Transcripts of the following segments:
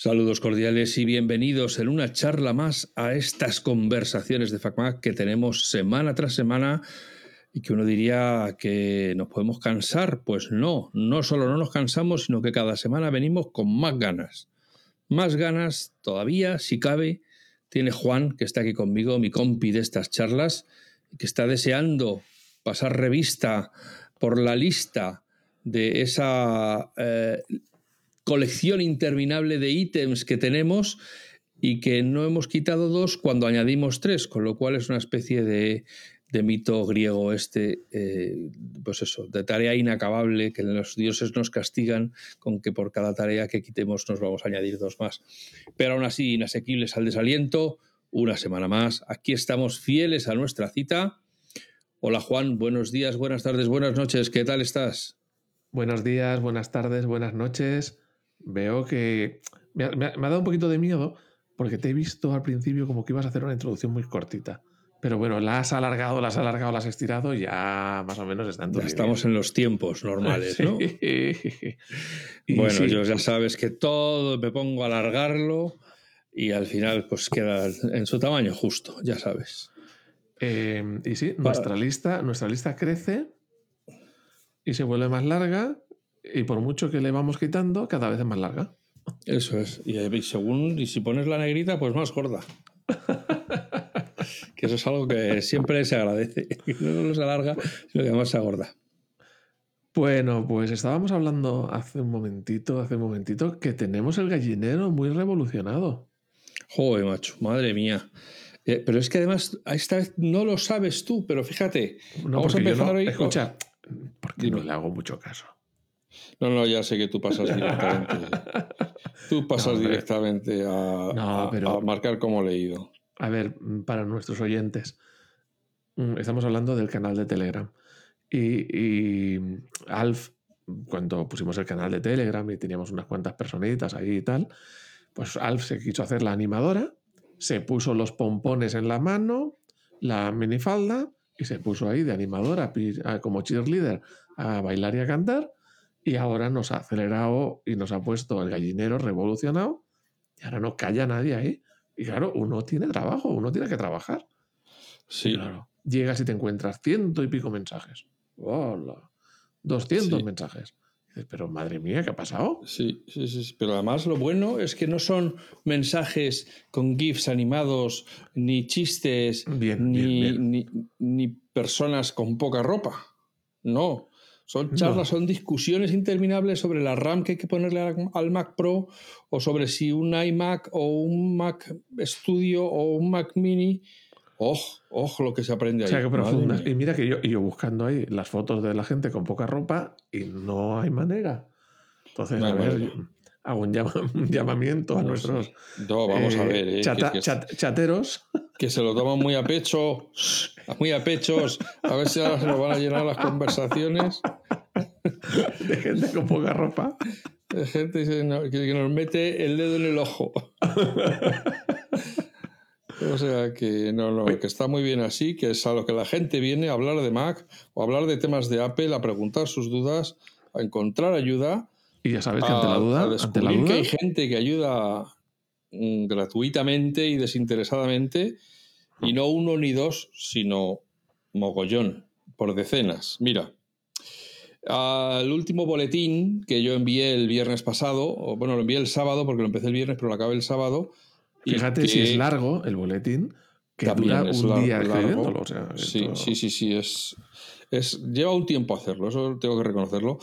Saludos cordiales y bienvenidos en una charla más a estas conversaciones de FacMac que tenemos semana tras semana y que uno diría que nos podemos cansar. Pues no, no solo no nos cansamos, sino que cada semana venimos con más ganas. Más ganas todavía, si cabe, tiene Juan, que está aquí conmigo, mi compi de estas charlas, que está deseando pasar revista por la lista de esa eh, colección interminable de ítems que tenemos y que no hemos quitado dos cuando añadimos tres, con lo cual es una especie de, mito griego este, eh, pues eso, de tarea inacabable que los dioses nos castigan con que por cada tarea que quitemos nos vamos a añadir dos más. Pero aún así, inasequibles al desaliento, una semana más, aquí estamos fieles a nuestra cita. Hola Juan, buenos días, buenas tardes, buenas noches, ¿qué tal estás? Buenos días, buenas tardes, buenas noches veo que me ha, dado un poquito de miedo porque te he visto al principio como que ibas a hacer una introducción muy cortita. Pero bueno, la has alargado, la has alargado, la has estirado y ya más o menos está en Ya estamos en los tiempos normales, ¿no? bueno, yo ya sabes que todo me pongo a alargarlo y al final pues queda en su tamaño justo, ya sabes. Eh, y sí, nuestra lista, nuestra lista crece y se vuelve más larga y por mucho que le vamos quitando, cada vez es más larga. Eso es. Y, según, y si pones la negrita, pues más gorda. que eso es algo que siempre se agradece. No se alarga, sino que además se agorda. Bueno, pues estábamos hablando hace un momentito, hace un momentito, que tenemos el gallinero muy revolucionado. Joder, macho, madre mía. Eh, pero es que además, esta vez no lo sabes tú, pero fíjate. No, vamos a empezar hoy. Escucha, porque no le hago mucho caso. No, no, ya sé que tú pasas directamente. tú pasas directamente a, marcar como leído. A ver, para nuestros oyentes, mm, estamos hablando del canal de Telegram. Y, Alf, cuando pusimos el canal de Telegram y teníamos unas cuantas personitas ahí y tal, pues Alf se quiso hacer la animadora, se puso los pompones en la mano, la minifalda y se puso ahí de animadora como cheerleader a bailar y a cantar y ahora nos ha acelerado y nos ha puesto el gallinero revolucionado y ahora no calla nadie ahí. Y claro, uno tiene trabajo, uno tiene que trabajar. Sí. claro, llegas y te encuentras ciento y pico mensajes. ¡Hola! 200 mensajes. dices, pero madre mía, ¿qué ha pasado? Sí, sí, sí. Pero además lo bueno es que no son mensajes con GIFs animados, ni chistes, ni, Ni, ni personas con poca ropa. No. Son charlas, son discusiones interminables sobre la RAM que hay que ponerle al Mac Pro o sobre si un iMac o un Mac Studio o un Mac Mini. ¡Ojo! ¡Ojo lo que se aprende ahí! O sea, qué profunda. Y mira que yo, yo buscando ahí las fotos de la gente con poca ropa y no hay manera. Entonces, a ver, hago un, llamamiento a nuestros no, vamos a ver, eh, chateros. Que se lo toman muy a pecho, muy a pechos, a ver si ahora se nos van a llenar las conversaciones. De gente con poca ropa. De gente que nos mete el dedo en el ojo. O sea que no, no, que está muy bien así, que es a lo que la gente viene a hablar de Mac o a hablar de temas de Apple, a preguntar sus dudas, a encontrar ayuda y ya sabes que ante la duda, ante la duda... que hay gente que ayuda mm, gratuitamente y desinteresadamente, y no uno ni dos, sino mogollón, por decenas. Mira, al último boletín que yo envié el viernes pasado, o bueno, lo envié el sábado porque lo empecé el viernes, pero lo acabé el sábado. Fíjate si es largo el boletín, que dura un día escribiéndolo. sí, sí, sí, sí, es, es, lleva un tiempo hacerlo, eso tengo que reconocerlo.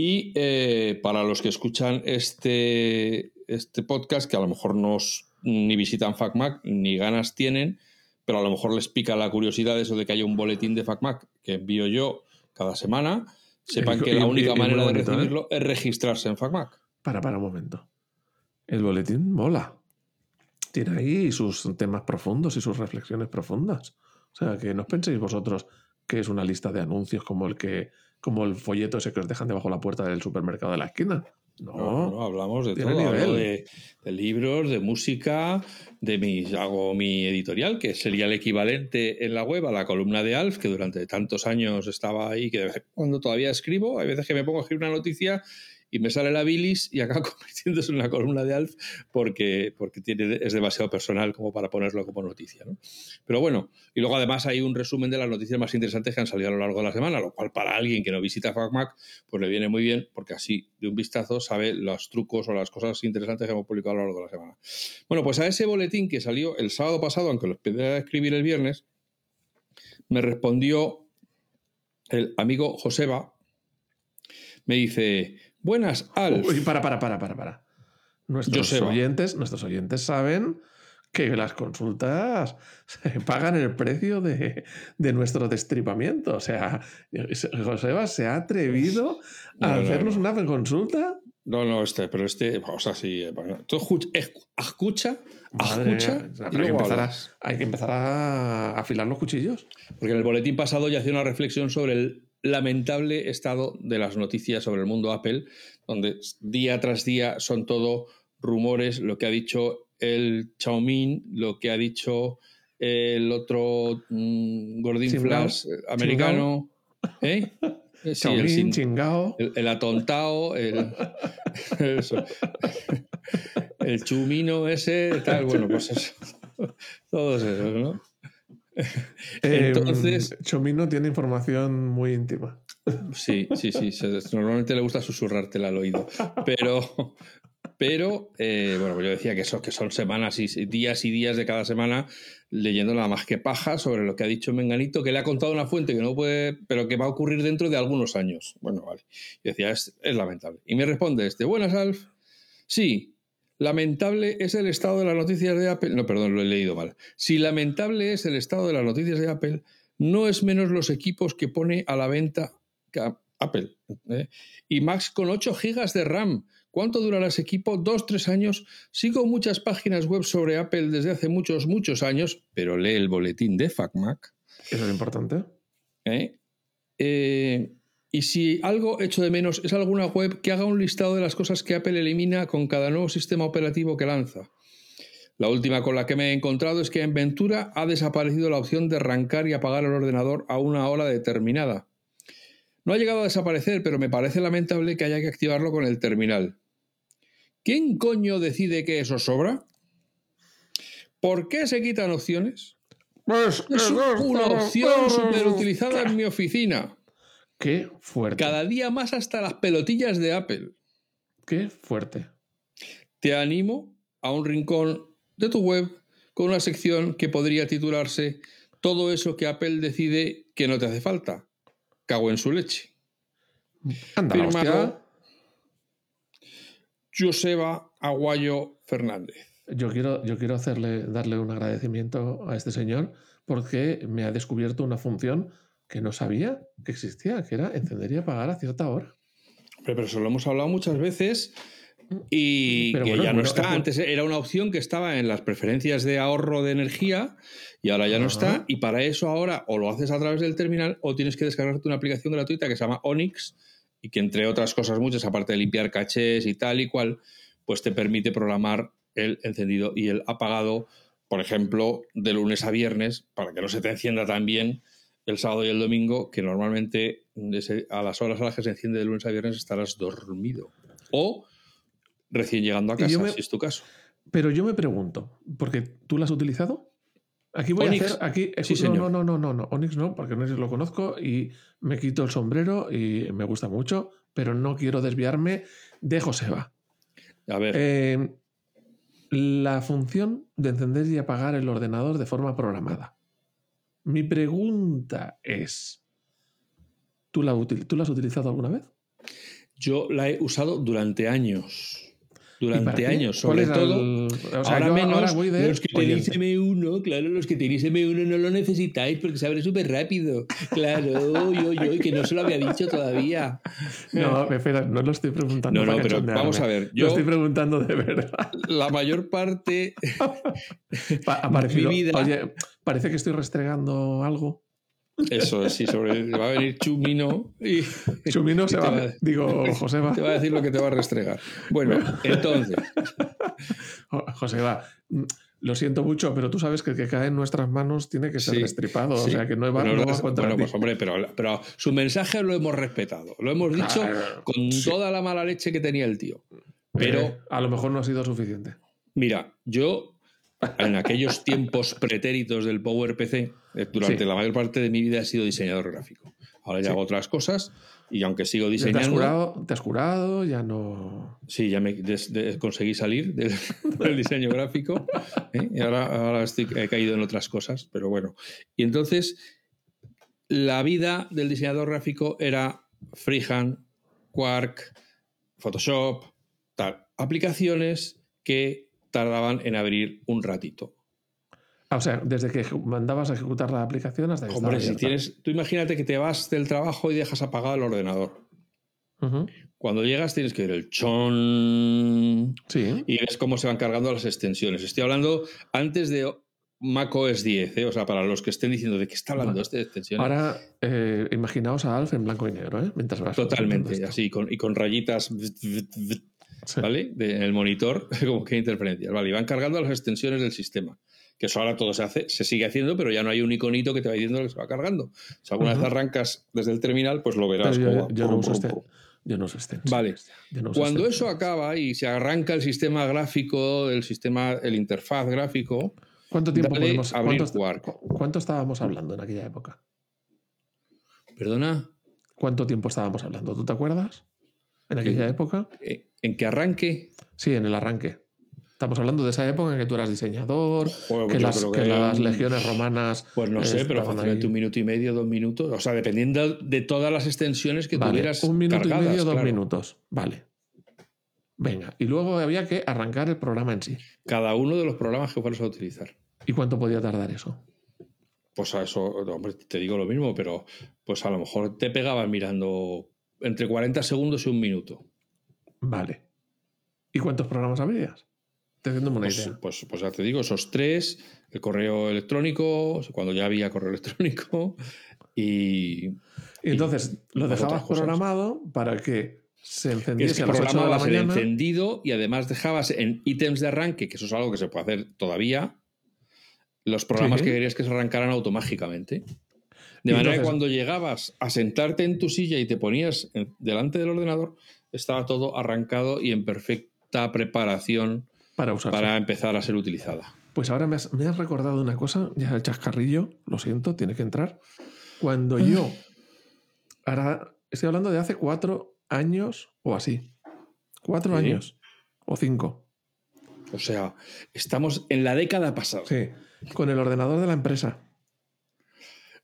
Y eh, para los que escuchan este, este podcast, que a lo mejor no ni visitan FacMac ni ganas tienen, pero a lo mejor les pica la curiosidad eso de que haya un boletín de FacMac que envío yo cada semana, sepan que la única manera de ¿eh? recibirlo es registrarse en FacMac. Para, para un momento. El boletín mola. Tiene ahí sus temas profundos y sus reflexiones profundas. O sea, que no os penséis vosotros que es una lista de anuncios como el que como el folleto ese que os dejan debajo de la puerta del supermercado de la esquina. No, no, hablamos de todo, de, libros, de música, de mi, hago mi editorial, que sería el equivalente en la web a la columna de Alf, que durante tantos años estaba ahí, que cuando todavía escribo, hay veces que me pongo a escribir una noticia y me sale la bilis y acaba convirtiéndose en una columna de Alf porque, porque es demasiado personal como para ponerlo como noticia. ¿no? Pero bueno, y luego además hay un resumen de las noticias más interesantes que han salido a lo largo de la semana, lo cual para alguien que no visita FacMac, pues le viene muy bien porque así de un vistazo sabe los trucos o las cosas interesantes que hemos publicado a lo largo de la semana. Bueno, pues a ese boletín que salió el sábado pasado, aunque lo empecé a escribir el viernes, me respondió el amigo Joseba, me dice, buenas, Alf. Uy, para, para, para, para, para. Nuestros oyentes, nuestros oyentes saben que las consultas se pagan el precio de, nuestro destripamiento. O sea, Joseba se ha atrevido a hacernos una consulta. No, no, este, pero este, o sea, sí, tú escucha, escucha hay, que a, hay que empezar a afilar los cuchillos. Porque en el boletín pasado ya hacía una reflexión sobre el lamentable estado de las noticias sobre el mundo Apple, donde día tras día son todo rumores, lo que ha dicho el Xiaomi, lo que ha dicho el otro mm, Gordín Flash americano. ¿Eh? Sí, el, chingao. El, atontao, el, el chumino ese, tal, bueno, pues eso. Todos esos, ¿no? Em, Entonces. Chomino tiene información muy íntima. Sí, sí, sí. normalmente le gusta susurrártela al oído. Pero, pero eh, bueno, pues yo decía que, eso, que son semanas y días y días de cada semana leyendo nada más que paja sobre lo que ha dicho Menganito, que le ha contado una fuente que no puede, pero que va a ocurrir dentro de algunos años. Bueno, vale. Yo decía, es, es lamentable. Y me responde este, buenas, Alf. Sí, lamentable es el estado de las noticias de Apple. No, perdón, lo he leído mal. Si lamentable es el estado de las noticias de Apple, no es menos los equipos que pone a la venta Apple. ¿eh? Y Max con 8 GB de RAM ¿Cuánto durará ese equipo? Dos, tres años. Sigo muchas páginas web sobre Apple desde hace muchos, muchos años, pero lee el boletín de FacMac. Eso es importante. ¿Eh? Eh, y si algo hecho de menos es alguna web que haga un listado de las cosas que Apple elimina con cada nuevo sistema operativo que lanza. La última con la que me he encontrado es que en Ventura ha desaparecido la opción de arrancar y apagar el ordenador a una hora determinada. No ha llegado a desaparecer, pero me parece lamentable que haya que activarlo con el terminal. ¿Quién coño decide que eso sobra? ¿Por qué se quitan opciones? Pues, es una opción superutilizada en mi oficina. Qué fuerte. Cada día más hasta las pelotillas de Apple. Qué fuerte. Te animo a un rincón de tu web con una sección que podría titularse Todo eso que Apple decide que no te hace falta. Cago en su leche. Anda, Firmado Joseba Aguayo Fernández. Yo quiero, yo quiero hacerle, darle un agradecimiento a este señor porque me ha descubierto una función que no sabía que existía, que era encender y apagar a cierta hora. Pero, eso lo hemos hablado muchas veces y que ya no está. Antes era una opción que estaba en las preferencias de ahorro de energía y ahora ya no está. Y para eso ahora o lo haces a través del terminal o tienes que descargarte una aplicación gratuita que se llama Onyx y que entre otras cosas muchas, aparte de limpiar cachés y tal y cual, pues te permite programar el encendido y el apagado, por ejemplo, de lunes a viernes, para que no se te encienda tan bien el sábado y el domingo, que normalmente a las horas a las que se enciende de lunes a viernes estarás dormido. O recién llegando a casa, si es tu caso. Pero yo me pregunto, porque tú lo has utilizado, Aquí voy a hacer. Aquí, no, no, no, no, no, Onyx no, porque Onyx lo conozco y me quito el sombrero y me gusta mucho, pero no quiero desviarme de Joseba. A ver. Eh, la función de encender y apagar el ordenador de forma programada. Mi pregunta es: ¿tú la, ¿tú la has utilizado alguna vez? Yo la he usado durante años durante años, sobre todo. ahora menos los que tenéis M1, claro, los que tenéis M1 no lo necesitáis porque se abre súper rápido. Claro, yo, yo, que no se lo había dicho todavía. No, espera, no lo estoy preguntando. No, no, pero vamos a ver. Yo, lo estoy preguntando de verdad. La mayor parte. ha parecido, Oye, parece que estoy restregando algo. Eso, sí, sobre, va a venir Chumino y. Chumino se va, digo, Joseba. Te va a decir lo que te va a restregar. Bueno, entonces. Joseba, lo siento mucho, pero tú sabes que el que cae en nuestras manos tiene que ser Sí, destripado. O sea, que no va, no va has- contra bueno, ti. pues hombre, pero, pero su mensaje lo hemos respetado. Lo hemos dicho Claro, con sí. toda la mala leche que tenía el tío. Pero, Eh, a lo mejor no ha sido suficiente. mira, yo en aquellos tiempos pretéritos del PowerPC, durante Sí. la mayor parte de mi vida he sido diseñador gráfico. Ahora ya Sí. hago otras cosas y aunque sigo Ya Te has, diseñando, curado, te has curado, ya no. sí, ya me des- conseguí salir del, del diseño gráfico ¿eh? y ahora, ahora estoy, he caído en otras cosas, pero bueno. Y entonces, la vida del diseñador gráfico era freehand, Quark, Photoshop, tal. Aplicaciones que tardaban en abrir un ratito. Ah, o sea, desde que mandabas a ejecutar la aplicación hasta que Hombre, si tienes, tú imagínate que te vas del trabajo y dejas apagado el ordenador. Cuando llegas tienes que ver el chon Sí. y ves cómo se van cargando las extensiones. Estoy hablando antes de Mac OS 10, ¿eh? o sea, para los que estén diciendo de qué está hablando este de extensiones. Ahora, eh, imaginaos a Alf en blanco y negro, ¿eh? Mientras vas Totalmente, así, con, y con rayitas, Sí. ¿vale? De- en el monitor, como que hay interferencias. Vale, y van cargando las extensiones del sistema. Que eso ahora todo se hace, se sigue haciendo, pero ya no hay un iconito que te va diciendo que se va cargando. Si alguna vez arrancas desde el terminal, pues lo verás. Pero como no uso pum, este. no uso extensiones. Vale. Yo no uso Cuando eso extensiones. acaba y se arranca el sistema gráfico, el sistema, el interfaz gráfico, ¿Cuánto tiempo podemos abrir cuánto, Quark. cuánto estábamos hablando en aquella época? perdona, ¿Cuánto tiempo estábamos hablando? ¿Tú te acuerdas? En aquella época. eh, en que arranque, Sí, en el arranque. Estamos hablando de esa época en que tú eras diseñador, pues las, que que las legiones romanas. pues no sé, pero fácilmente ahí. un minuto y medio, dos minutos. O sea, dependiendo de todas las extensiones que Vale, tuvieras un minuto cargadas, y medio, dos minutos. Vale. Venga. Y luego había que arrancar el programa en sí. Cada uno de los programas que fueras a utilizar. ¿Y cuánto podía tardar eso? Pues a eso, hombre, te digo lo mismo, pero pues a lo mejor te pegabas mirando entre 40 segundos y un minuto. Vale. ¿Y cuántos programas abrías? Una Pues, idea. pues, pues ya te digo, esos tres, el correo electrónico, cuando ya había correo electrónico, y Y entonces lo dejabas programado para que se es encendiese que a las 8 de la programabas el mañana. encendido y además dejabas en ítems de arranque, que eso es algo que se puede hacer todavía, los programas Sí. que querías que se arrancaran automáticamente. De manera que cuando llegabas a sentarte en tu silla y te ponías delante del ordenador, estaba todo arrancado y en perfecta preparación Para usarse. para empezar a ser utilizada. Pues ahora me has, me has recordado una cosa, ya el chascarrillo, lo siento, tiene que entrar. Cuando yo, ahora estoy hablando de hace cuatro años o así. Cuatro Sí. años o cinco. O sea, estamos en la década pasada. Sí, con el ordenador de la empresa.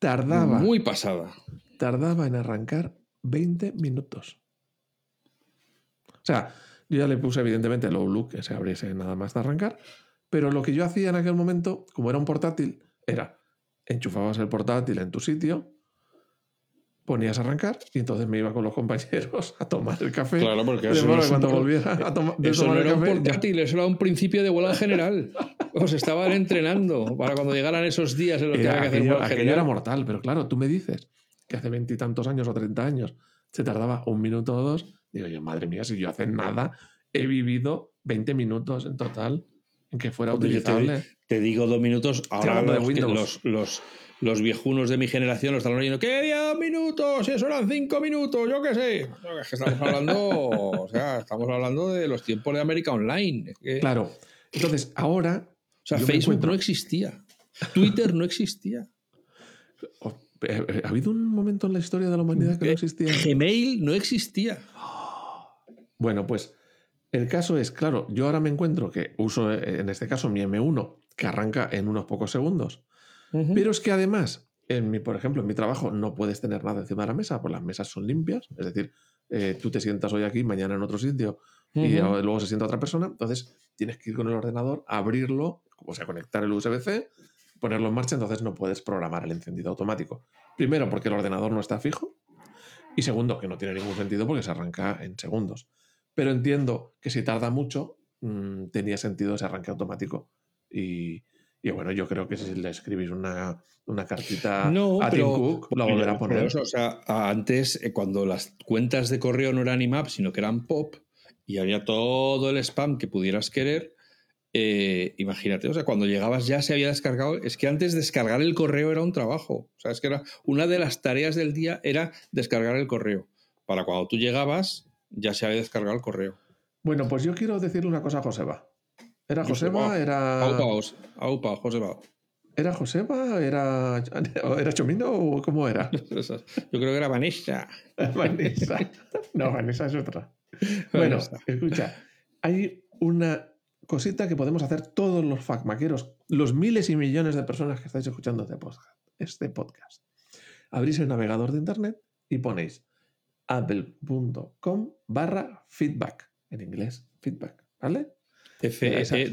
Tardaba, Muy pasada. tardaba en arrancar 20 minutos. O sea, yo ya le puse evidentemente el Outlook que se abriese nada más de arrancar, pero lo que yo hacía en aquel momento, como era un portátil, era enchufabas el portátil en tu sitio, ponías a arrancar y entonces me iba con los compañeros a tomar el café. Claro, porque eso no que un cuando volviera a toma- de Eso tomar no el era un café, ya- portátil, eso era un principio de huelga general. Os estaban entrenando para cuando llegaran esos días en los que Era- había que hacer aquello, huelga aquello era mortal, pero claro, tú me dices que hace veintitantos años o treinta años se tardaba un minuto o dos. Digo yo, madre mía, si yo hace nada he vivido 20 minutos en total en que fuera te- utilizable. Te digo dos minutos. Ahora de los, Windows. los, los, los viejunos de mi generación lo están oyendo. ¿Qué día dos minutos? Si eso eran cinco minutos, yo qué sé. No, es que estamos hablando, o sea, estamos hablando de los tiempos de América Online. Es que- Claro. Entonces, ahora. o sea, Facebook encuentro- no existía. Twitter no existía. oh, eh, eh, ¿Ha habido un momento en la historia de la humanidad que no Eh, existía? Gmail no existía. Bueno, pues el caso es, claro, yo ahora me encuentro que uso eh, en este caso mi M1, que arranca en unos pocos segundos. Pero es que además, en mi, por ejemplo, en mi trabajo no puedes tener nada encima de la mesa, pues las mesas son limpias. Es decir, eh, tú te sientas hoy aquí, mañana en otro sitio y luego se sienta otra persona. Entonces tienes que ir con el ordenador, abrirlo, o sea, conectar el USB-C, ponerlo en marcha. Entonces no puedes programar el encendido automático. Primero, porque el ordenador no está fijo. Y segundo, que no tiene ningún sentido porque se arranca en segundos. Pero entiendo que si tarda mucho, mm, tenía sentido ese arranque automático. Y, y bueno, yo creo que si le escribís una, una cartita No, a Tim pero, Cook, porque volverá a poner. eso, o sea, antes, eh, cuando las cuentas de correo no eran IMAP, sino que eran POP, y había todo el spam que pudieras querer, eh, imagínate, o sea, cuando llegabas ya se había descargado, es que antes descargar el correo era un trabajo, o sea, es que era una de las tareas del día era descargar el correo. Para cuando tú llegabas ya se había descargado el correo. Bueno, pues yo quiero decirle una cosa a Joseba. ¿Era Joseba? ¿Era. Aupa, aupa Joseba. ¿Era Joseba? ¿Era, ¿Era Chomino o cómo era? Yo creo que era Vanessa. Vanessa. No, Vanessa es otra. Bueno, escucha, hay una cosita que podemos hacer todos los facmaqueros, los miles y millones de personas que estáis escuchando este podcast. Este podcast. Abrís el navegador de internet y ponéis apple.com barra feedback, en inglés, feedback, ¿vale? F-E-D-B-A-C-K.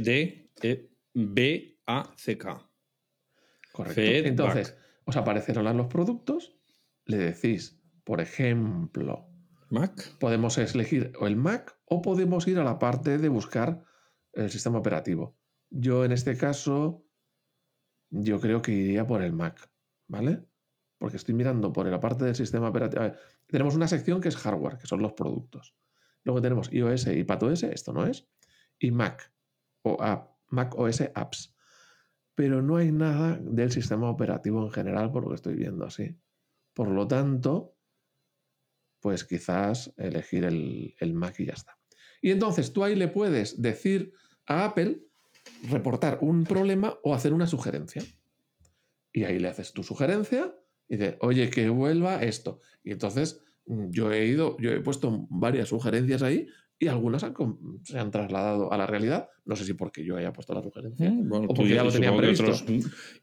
Correcto. Entonces, os aparecerán los productos, le decís, por ejemplo, Mac. Podemos elegir o el Mac o podemos ir a la parte de buscar el sistema operativo. Yo en este caso, yo creo que iría por el Mac, ¿vale? Porque estoy mirando por la parte del sistema operativo. tenemos una sección que es hardware, que son los productos. Luego tenemos iOS y PatOS, esto no es, y Mac o Mac OS Apps. Pero no hay nada del sistema operativo en general por lo que estoy viendo así. Por lo tanto, pues quizás elegir el, el Mac y ya está. Y entonces tú ahí le puedes decir a Apple reportar un problema o hacer una sugerencia. Y ahí le haces tu sugerencia y dices, oye, que vuelva esto. Y entonces mm, yo he ido, yo he puesto varias sugerencias ahí y algunas se han trasladado a la realidad. No sé si porque yo haya puesto la sugerencia mm, o porque ya lo tenían previsto.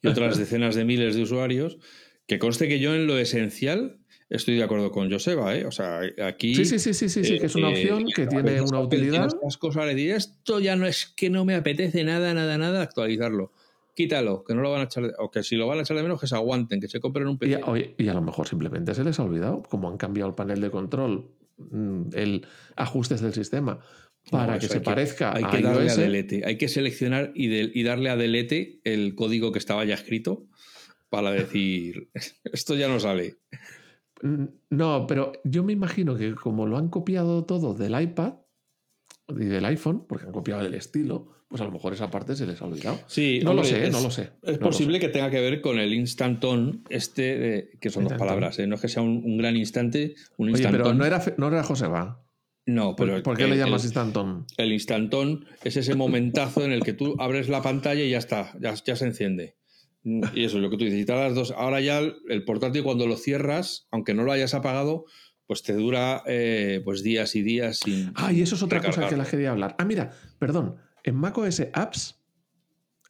y otras decenas de miles de usuarios. Que conste que yo en lo esencial estoy de acuerdo con Joseba, ¿eh? O sea, aquí. Sí, sí, sí, sí, sí, que es una eh, opción que tiene una utilidad. Estas cosas le diré, esto ya no es que no me apetece nada, nada, nada actualizarlo. Quítalo, que no lo van a echar de, o que si lo van a echar de menos, que se aguanten, que se compren un PC. Y, y a lo mejor simplemente se les ha olvidado, como han cambiado el panel de control Mm, el ajustes del sistema para que se parezca hay que darle a delete. Hay que seleccionar y, y, darle a delete el código que estaba ya escrito para decir esto ya no sale. Mm, no, pero yo me imagino que como lo han copiado todo del iPad y del iPhone, porque han copiado el estilo, pues a lo mejor esa parte se les ha olvidado. Sí, no lo sé, no lo sé. Es posible que tenga que ver con el instantón, este, que son dos palabras, ¿eh? no es que sea un, gran instante, un Oye, pero no era, no era Joseba. No, pero. ¿Por, qué le llamas instantón? El instantón es ese momentazo en el que tú abres la pantalla y ya está, ya, ya se enciende. Y eso es lo que tú dices. Y dos, ahora ya el portátil, cuando lo cierras, aunque no lo hayas apagado, pues te dura eh, pues días y días sin. Ah, y eso es otra cosa que la quería hablar. Ah, mira, perdón. En macOS Apps,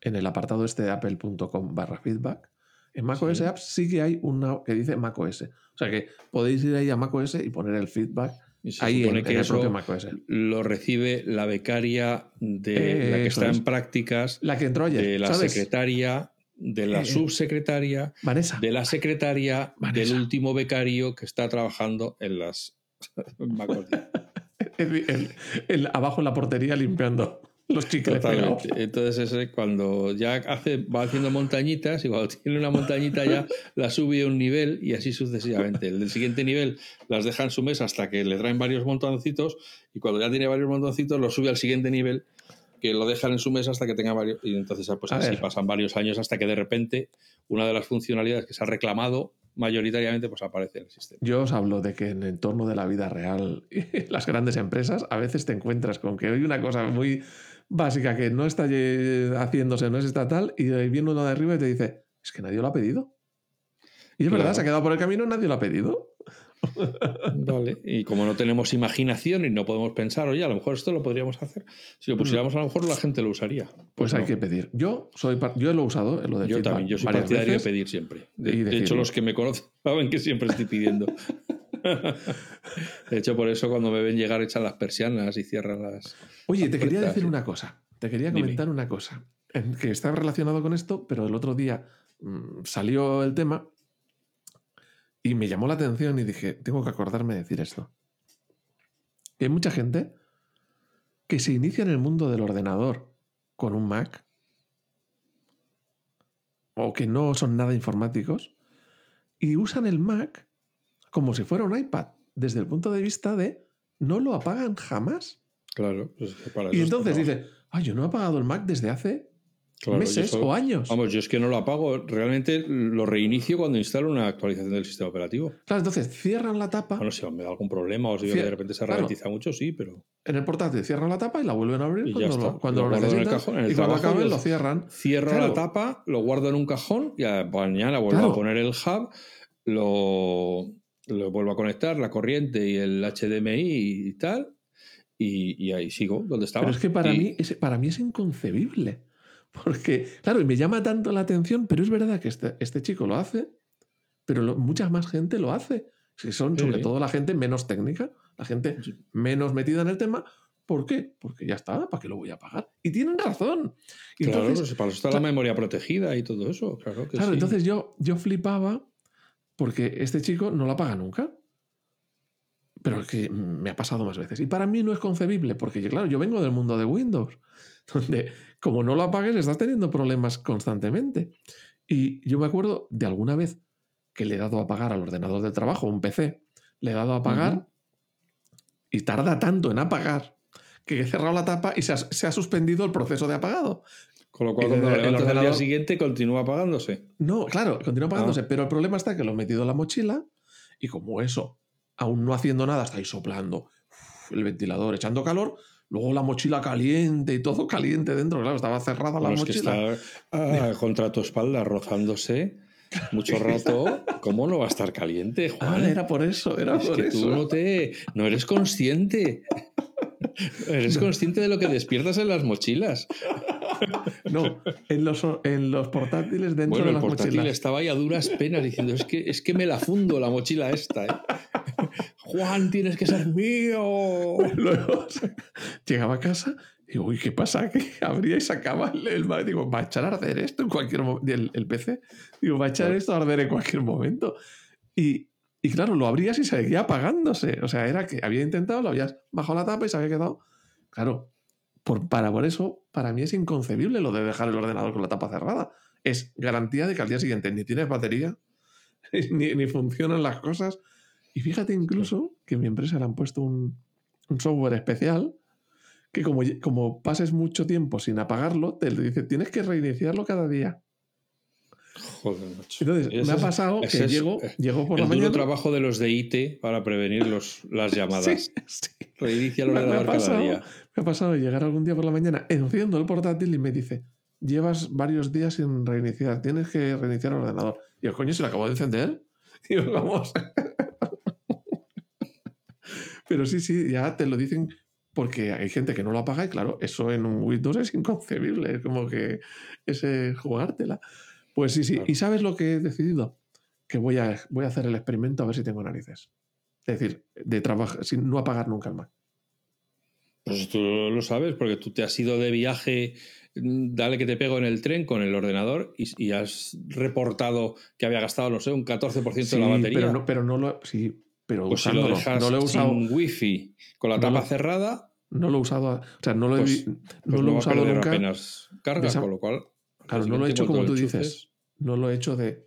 en el apartado este de apple.com barra feedback, en macOS Apps sí que hay una que dice macOS. O sea que podéis ir ahí a macOS y poner el feedback ahí en, que el propio macOS. Lo recibe la becaria de la que está en prácticas, la que entró ayer, de la secretaria, de la eh, eh. subsecretaria, Vanessa. de la secretaria, del último becario que está trabajando en las macOS. abajo en la portería limpiando los chicles. Entonces ese cuando ya hace, va haciendo montañitas y cuando tiene una montañita ya la sube a un nivel y así sucesivamente. El del siguiente nivel las deja en su mesa hasta que le traen varios montoncitos y cuando ya tiene varios montoncitos lo sube al siguiente nivel que lo dejan en su mesa hasta que tenga varios y entonces pues así pasan varios años hasta que de repente una de las funcionalidades que se ha reclamado mayoritariamente pues aparece en el sistema. Yo os hablo de que en el entorno de la vida real, las grandes empresas, a veces te encuentras con que hay una cosa muy básica que no está haciéndose, no es estatal, y viene uno de arriba y te dice, es que nadie lo ha pedido. Y es verdad, se ha quedado por el camino, nadie lo ha pedido. Vale, y como no tenemos imaginación y no podemos pensar, oye, a lo mejor esto lo podríamos hacer. Si lo mm. pusiéramos, a lo mejor la gente lo usaría. Pues, pues hay que pedir. Yo soy yo lo he usado, lo de Yo también, yo soy partidario de pedir siempre. De, hecho, los que me conocen saben que siempre estoy pidiendo. de hecho, por eso cuando me ven llegar echan las persianas y cierran las. Oye, te quería decir una cosa. Te quería comentar una cosa. Que está relacionado con esto, pero el otro día mm, salió el tema y me llamó la atención y dije, tengo que acordarme de decir esto. hay mucha gente que se inicia en el mundo del ordenador con un Mac o que no son nada informáticos y usan el Mac como si fuera un iPad, desde el punto de vista de no lo apagan jamás. Claro. Pues y entonces dice, Ah, yo no he apagado el Mac desde hace Claro, meses o años. Vamos, yo es que no lo apago. Realmente lo reinicio cuando instalo una actualización del sistema operativo. Claro, entonces cierran la tapa Bueno, si me da algún problema o si Cier- de repente se claro. ralentiza mucho, sí, pero en el portátil, cierran la tapa y la vuelven a abrir Y cuando, lo, cuando Lo lo, en el cajón, en el y cuando acaben lo- cierran. cierro Claro. la tapa, lo guardo en un cajón y a- mañana vuelvo a poner el hub, lo, lo vuelvo a conectar, la corriente y el HDMI y tal, y, y ahí sigo donde estaba. Pero es que para, Y- mí, es, para mí es inconcebible. Porque, claro, y me llama tanto la atención, pero es verdad que este, este chico lo hace, pero lo- mucha más gente lo hace. Si son sobre sí. todo la gente menos técnica, la gente menos metida en el tema. ¿Por qué? Porque ya está, ¿para qué lo voy a pagar? Y tienen razón. Claro, entonces, pues para eso está claro. la memoria protegida y todo eso, claro que claro, entonces yo, yo flipaba porque este chico no la paga nunca. Pero es que me ha pasado más veces. Y para mí no es concebible, porque claro, yo vengo del mundo de Windows, donde como no lo apagues estás teniendo problemas constantemente. Y yo me acuerdo de alguna vez que le he dado a apagar al ordenador del trabajo, un PC, le he dado a apagar Ujú. y tarda tanto en apagar que he cerrado la tapa y se ha, se ha suspendido el proceso de apagado. Con lo cual, cuando el- día siguiente, continúa apagándose. No, claro, continúa apagándose, Ah. pero el problema está que lo he metido en la mochila y como eso, aún no haciendo nada, está ahí soplando uf, el ventilador, echando calor, luego la mochila caliente y todo caliente dentro, claro, estaba cerrada la Bueno, es que mochila. está ah, contra tu espalda rozándose mucho rato. ¿Cómo no va a estar caliente, Ah, Juan? era por eso, era es por que eso. tú no te. No eres consciente. Eres consciente de lo que despiertas en las mochilas. No, en los, en los portátiles dentro Bueno, de el las portátil mochilas. estaba ahí a duras penas diciendo: es que, es que me la fundo la mochila esta. ¿eh? Juan, tienes que ser mío. Luego llegaba a casa y digo, uy, ¿qué pasa? Que abría y sacaba el, el. Digo, va a echar a arder esto en cualquier momento. El, el PC. Digo, va a echar esto a arder en cualquier momento. Y, y claro, lo abrías y seguía apagándose. O sea, era que había intentado, lo habías bajado la tapa y se había quedado. Claro, por, para, por eso, para mí es inconcebible lo de dejar el ordenador con la tapa cerrada. Es garantía de que al día siguiente ni tienes batería, ni, ni funcionan las cosas. Y fíjate incluso que en mi empresa le han puesto un, un software especial que como, como pases mucho tiempo sin apagarlo, te dice, tienes que reiniciarlo cada día. Joder, macho. Entonces, me ha pasado que es, llego, llego por el la duro mañana. trabajo de los de IT para prevenir los, las llamadas. Sí, sí. Reinicia el ordenador cada pasado. día. Me ha pasado de llegar algún día por la mañana, enciendo el portátil y me dice, llevas varios días sin reiniciar, tienes que reiniciar el ordenador. Y yo, coño, se lo acabo de encender. Digo, vamos. Pero sí, sí, ya te lo dicen porque hay gente que no lo apaga y claro, eso en un Windows es inconcebible, es como que ese jugártela. Pues sí, sí. Claro. ¿Y sabes lo que he decidido? Que voy a, voy a hacer el experimento a ver si tengo narices. Es decir, de trabajar, sin no apagar nunca el Mac. Pues tú lo sabes, porque tú te has ido de viaje, mm, dale que te pego en el tren con el ordenador y, y has reportado que había gastado, no sé, un 14% de la Sí, batería. Pero no, pero no lo. Sí, pero pues si lo dejas no lo he usado. sin wifi, con la tapa cerrada, No lo he usado. O sea, no lo he, Pues- pues no no, lo he usado nunca. apenas carga, esa- con lo cual... Claro, no lo he hecho como tú dices. No lo he hecho de.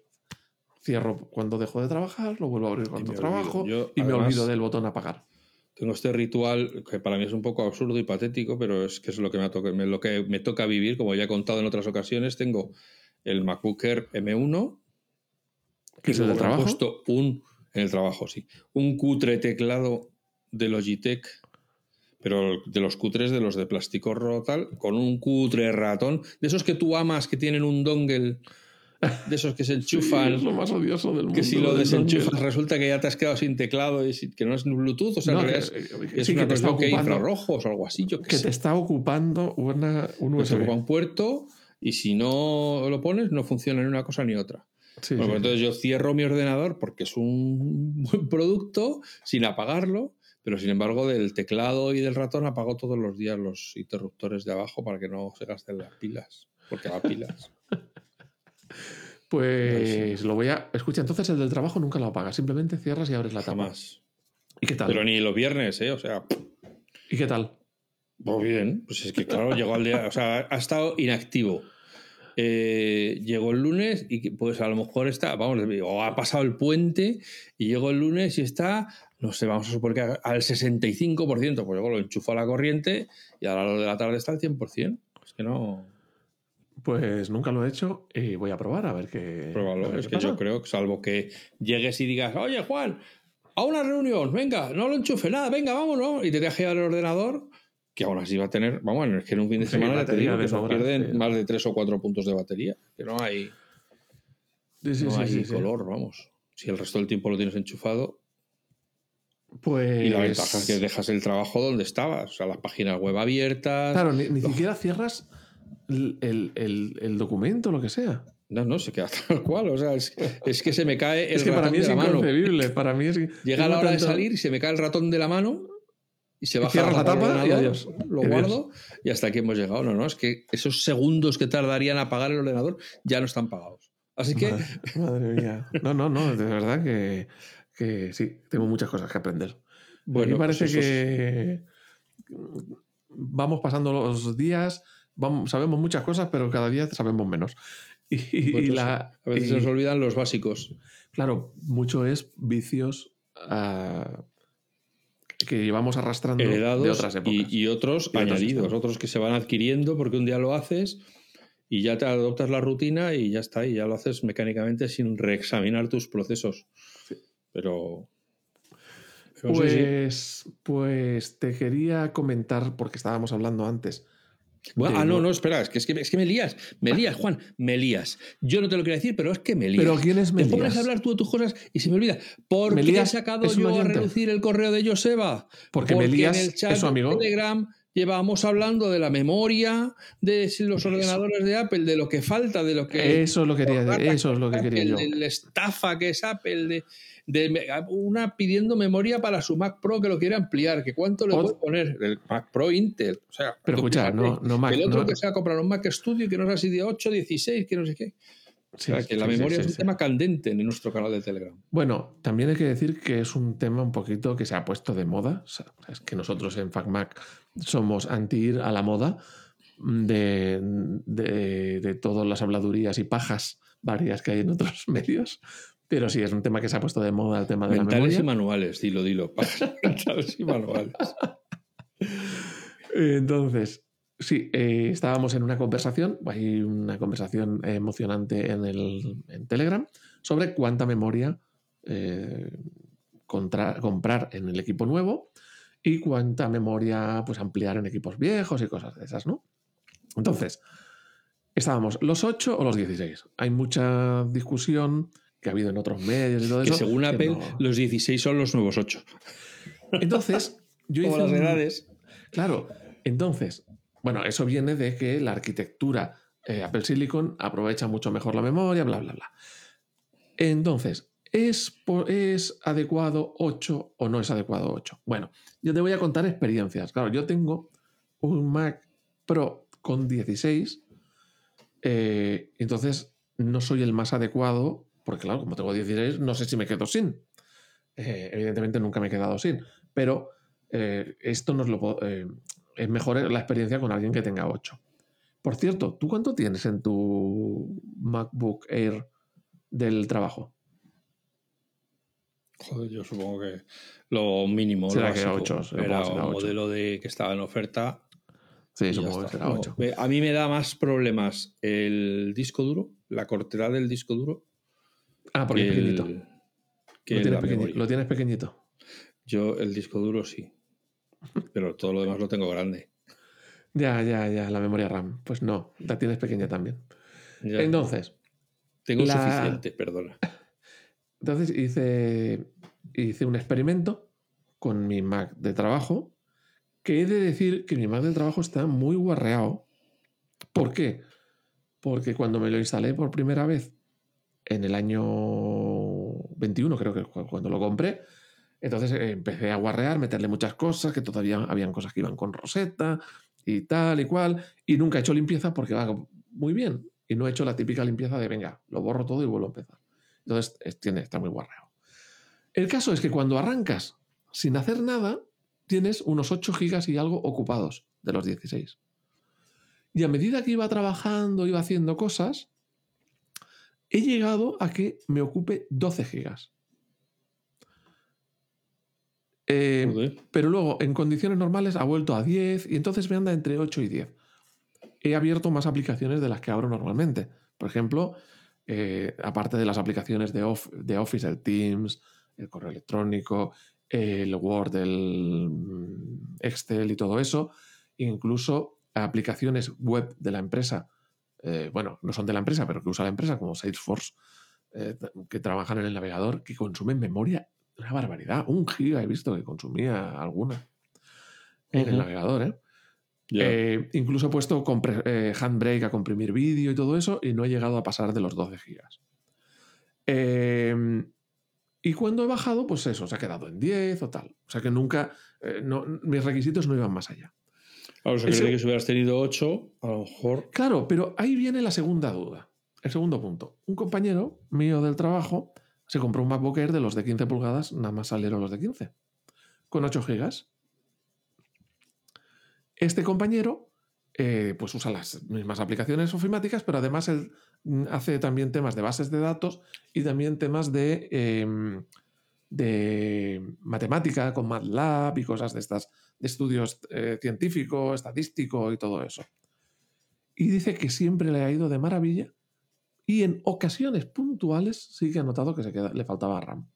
Cierro cuando dejo de trabajar, lo vuelvo a abrir cuando trabajo. Yo, y me olvido del botón apagar. Tengo este ritual que para mí es un poco absurdo y patético, pero es que es lo que me, toca, me- lo que me toca vivir, como ya he contado en otras ocasiones. Tengo el MacBook Air M1, ¿Qué es el trabajo? puesto un, en el trabajo, sí, un cutre teclado de Logitech, pero de los cutres de los de plástico ro- tal, con un cutre ratón, de esos que tú amas que tienen un dongle, de esos que se enchufan. es lo más odioso del mundo. que si lo desenchufas dongle. resulta que ya te has quedado sin teclado y que no es Bluetooth, o sea, No, en que- es, que es sí, una que te cuestión que infrarrojos o algo así, yo que te está ocupando una, un USB. ocupa un puerto y si no lo pones no funciona ni una cosa ni otra. Sí, Bueno, sí, pues entonces yo cierro mi ordenador porque es un buen producto sin apagarlo, pero sin embargo del teclado y del ratón apago todos los días los interruptores de abajo para que no se gasten las pilas, porque va pilas. Pues lo voy a. Escucha, entonces el del trabajo nunca lo apagas, simplemente cierras y abres la tapa. Jamás. ¿Y qué tal? Pero ni los viernes, ¿eh? O sea, ¿Y qué tal? pues bien, pues es que claro, llegó al día, o sea, ha estado inactivo. Eh, llegó el lunes y pues a lo mejor está, vamos, o ha pasado el puente y llegó el lunes y está, no sé, vamos a suponer que al 65%, pues luego lo enchufó a la corriente y a la hora de la tarde está al 100%. Es que no... Pues nunca lo he hecho y voy a probar a ver qué. Pruébalo, es que yo creo que salvo que llegues y digas, oye Juan, a una reunión, venga, no lo enchufe nada, venga, vámonos, y te deje al ordenador, que aún así va a tener, vamos, es que en un fin de semana te digo que pierden más de tres o cuatro puntos de batería, que no hay, no hay color, vamos. Si el resto del tiempo lo tienes enchufado. Pues. Y la ventaja es que dejas el trabajo donde estabas, o sea, las páginas web abiertas. Claro, ni, siquiera cierras el, el, el, documento, lo que sea. No, no, se queda tal cual. O sea, es, es que se me cae el es que ratón para mí es de la mano. Para mí es, Llega la hora de salir y se me cae el ratón de la mano y se baja cierras la tapa y ordenador, adiós. Lo guardo y hasta aquí hemos llegado. No, no, es que esos segundos que tardarían a apagar el ordenador ya no están pagados. Así que Madre, madre mía. No, no, no, de verdad que, que sí, tengo muchas cosas que aprender. Bueno, me parece pues es- que vamos pasando los días, vamos, sabemos muchas cosas, pero cada día sabemos menos. Y, la, a veces y, se nos olvidan los básicos. claro, mucho es vicios que llevamos arrastrando heredados de otras épocas. y, y otros Y añadidos, otros que se van adquiriendo porque un día lo haces y ya te adoptas la rutina y ya está, y ya lo haces mecánicamente sin reexaminar tus procesos. Pero, pero sí, sí. pues, pues te quería comentar, porque estábamos hablando antes. Bueno, ah, no, no, espera, es que, es que, es que me lías, me lías, Juan, me lías. Yo no te lo quería decir, pero es que me lías. Pero ¿quién es Te pones Melías? a hablar tú de tus cosas y se me olvida. ¿Por qué he Melías sacado yo a reducir el correo de Joseba? Porque Melías en el chat es su amigo. de Telegram llevábamos hablando de la memoria, de los ordenadores de Apple, de lo que falta, de lo que... Eso es lo que quería, eso es lo que Apple, quería yo. de la estafa que es Apple, de, de una pidiendo memoria para su Mac Pro que lo quiere ampliar, que cuánto le puede poner el Mac Pro Intel. O sea, Pero escucha, no, no Mac. el otro no- que se va a comprar un Mac Studio que no sé si de 8, 16, que no sé qué. sí, o sea, que la sí, memoria sí, es un tema candente en nuestro canal de Telegram. Bueno, también hay que decir que es un tema un poquito que se ha puesto de moda. O sea, es que nosotros en FacMac somos anti ir a la moda de, de, de todas las habladurías y pajas varias que hay en otros medios. Pero sí, es un tema que se ha puesto de moda el tema de la Mentales y memoria. manuales, dilo, dilo. Mentales y manuales. Entonces, sí, eh, estábamos en una conversación, hay una conversación emocionante en, el, en Telegram sobre cuánta memoria eh, contra- comprar en el equipo nuevo y cuánta memoria pues, ampliar en equipos viejos y cosas de esas, ¿no? Entonces, estábamos los 8 o los 16. Hay mucha discusión que ha habido en otros medios y todo Que eso. según Apple, no- los 16 son los nuevos 8. Entonces, yo Como hice las un- edades. Claro, entonces, bueno, eso viene de que la arquitectura eh, Apple Silicon aprovecha mucho mejor la memoria, bla, bla, bla. Entonces, ¿es, ¿es adecuado 8 o no es adecuado 8? Bueno, yo te voy a contar experiencias. Claro, yo tengo un Mac Pro con 16, eh, entonces no soy el más adecuado, porque claro, como tengo 16, no sé si me quedo sin. Eh, evidentemente nunca me he quedado sin, pero eh, esto nos lo puedo- eh, es mejor la experiencia con alguien que tenga 8. Por cierto, ¿tú cuánto tienes en tu MacBook Air del trabajo? Joder, yo supongo que lo mínimo. Será lo que era básico. ocho, supongo Era que será un modelo de que estaba en oferta. Sí, supongo que será No, 8. ve, a mí me da más problemas el disco duro, la cortedad del disco duro. Ah, porque que es pequeñito. que Lo tienes, lo pequeñito. Yo el disco duro sí. Pero todo lo demás lo tengo grande. Ya, ya, ya, la memoria RAM. Pues no, la tienes pequeña también. Ya. Entonces, tengo la- suficiente, perdona. Entonces hice, hice un experimento con mi Mac de trabajo, que he de decir que mi Mac de trabajo está muy guarreado. ¿Por qué? Porque cuando me lo instalé por primera vez en el año 21, creo que cuando lo compré, entonces eh, empecé a guarrear, meterle muchas cosas, que todavía habían cosas que iban con roseta y tal y cual, y nunca he hecho limpieza porque va muy bien. Y no he hecho la típica limpieza de, venga, lo borro todo y vuelvo a empezar. Entonces, es- tiene, está muy guarreado. El caso es que cuando arrancas sin hacer nada, tienes unos 8 gigas y algo ocupados de los 16. Y a medida que iba trabajando, iba haciendo cosas, he llegado a que me ocupe 12 gigas. Eh, pero luego, en condiciones normales, ha vuelto a 10 y entonces me anda entre 8 y 10. He abierto más aplicaciones de las que abro normalmente. Por ejemplo, eh, aparte de las aplicaciones de, de, Office, el Teams, el correo electrónico, el Word, el mm, Excel y todo eso, incluso aplicaciones web de la empresa, eh, bueno, no son de la empresa, pero que usa la empresa, como Salesforce, que trabajan en el navegador, que consumen memoria una barbaridad. Un giga he visto que consumía alguna en el navegador, ¿eh? ¿eh? incluso he puesto eh, handbrake a comprimir vídeo y todo eso y no he llegado a pasar de los 12 gigas. Em, y cuando he bajado, pues eso, se ha quedado en 10 o tal. O sea que nunca, eh, mis requisitos no iban más allá. O sea, que si hubieras tenido 8, a lo mejor... Claro, pero ahí viene la segunda duda, el segundo punto. Un compañero mío del trabajo se compró un MacBook Air de los de 15 pulgadas, nada más salieron los de 15, con 8 GB. Este compañero eh, pues usa las mismas aplicaciones ofimáticas, pero además él mm, hace también temas de bases de datos y también temas de, em, de matemática con MATLAB y cosas de estas, estudios eh, científico, estadístico y todo eso. Y dice que siempre le ha ido de maravilla y en ocasiones puntuales sí que ha notado que se le faltaba RAM.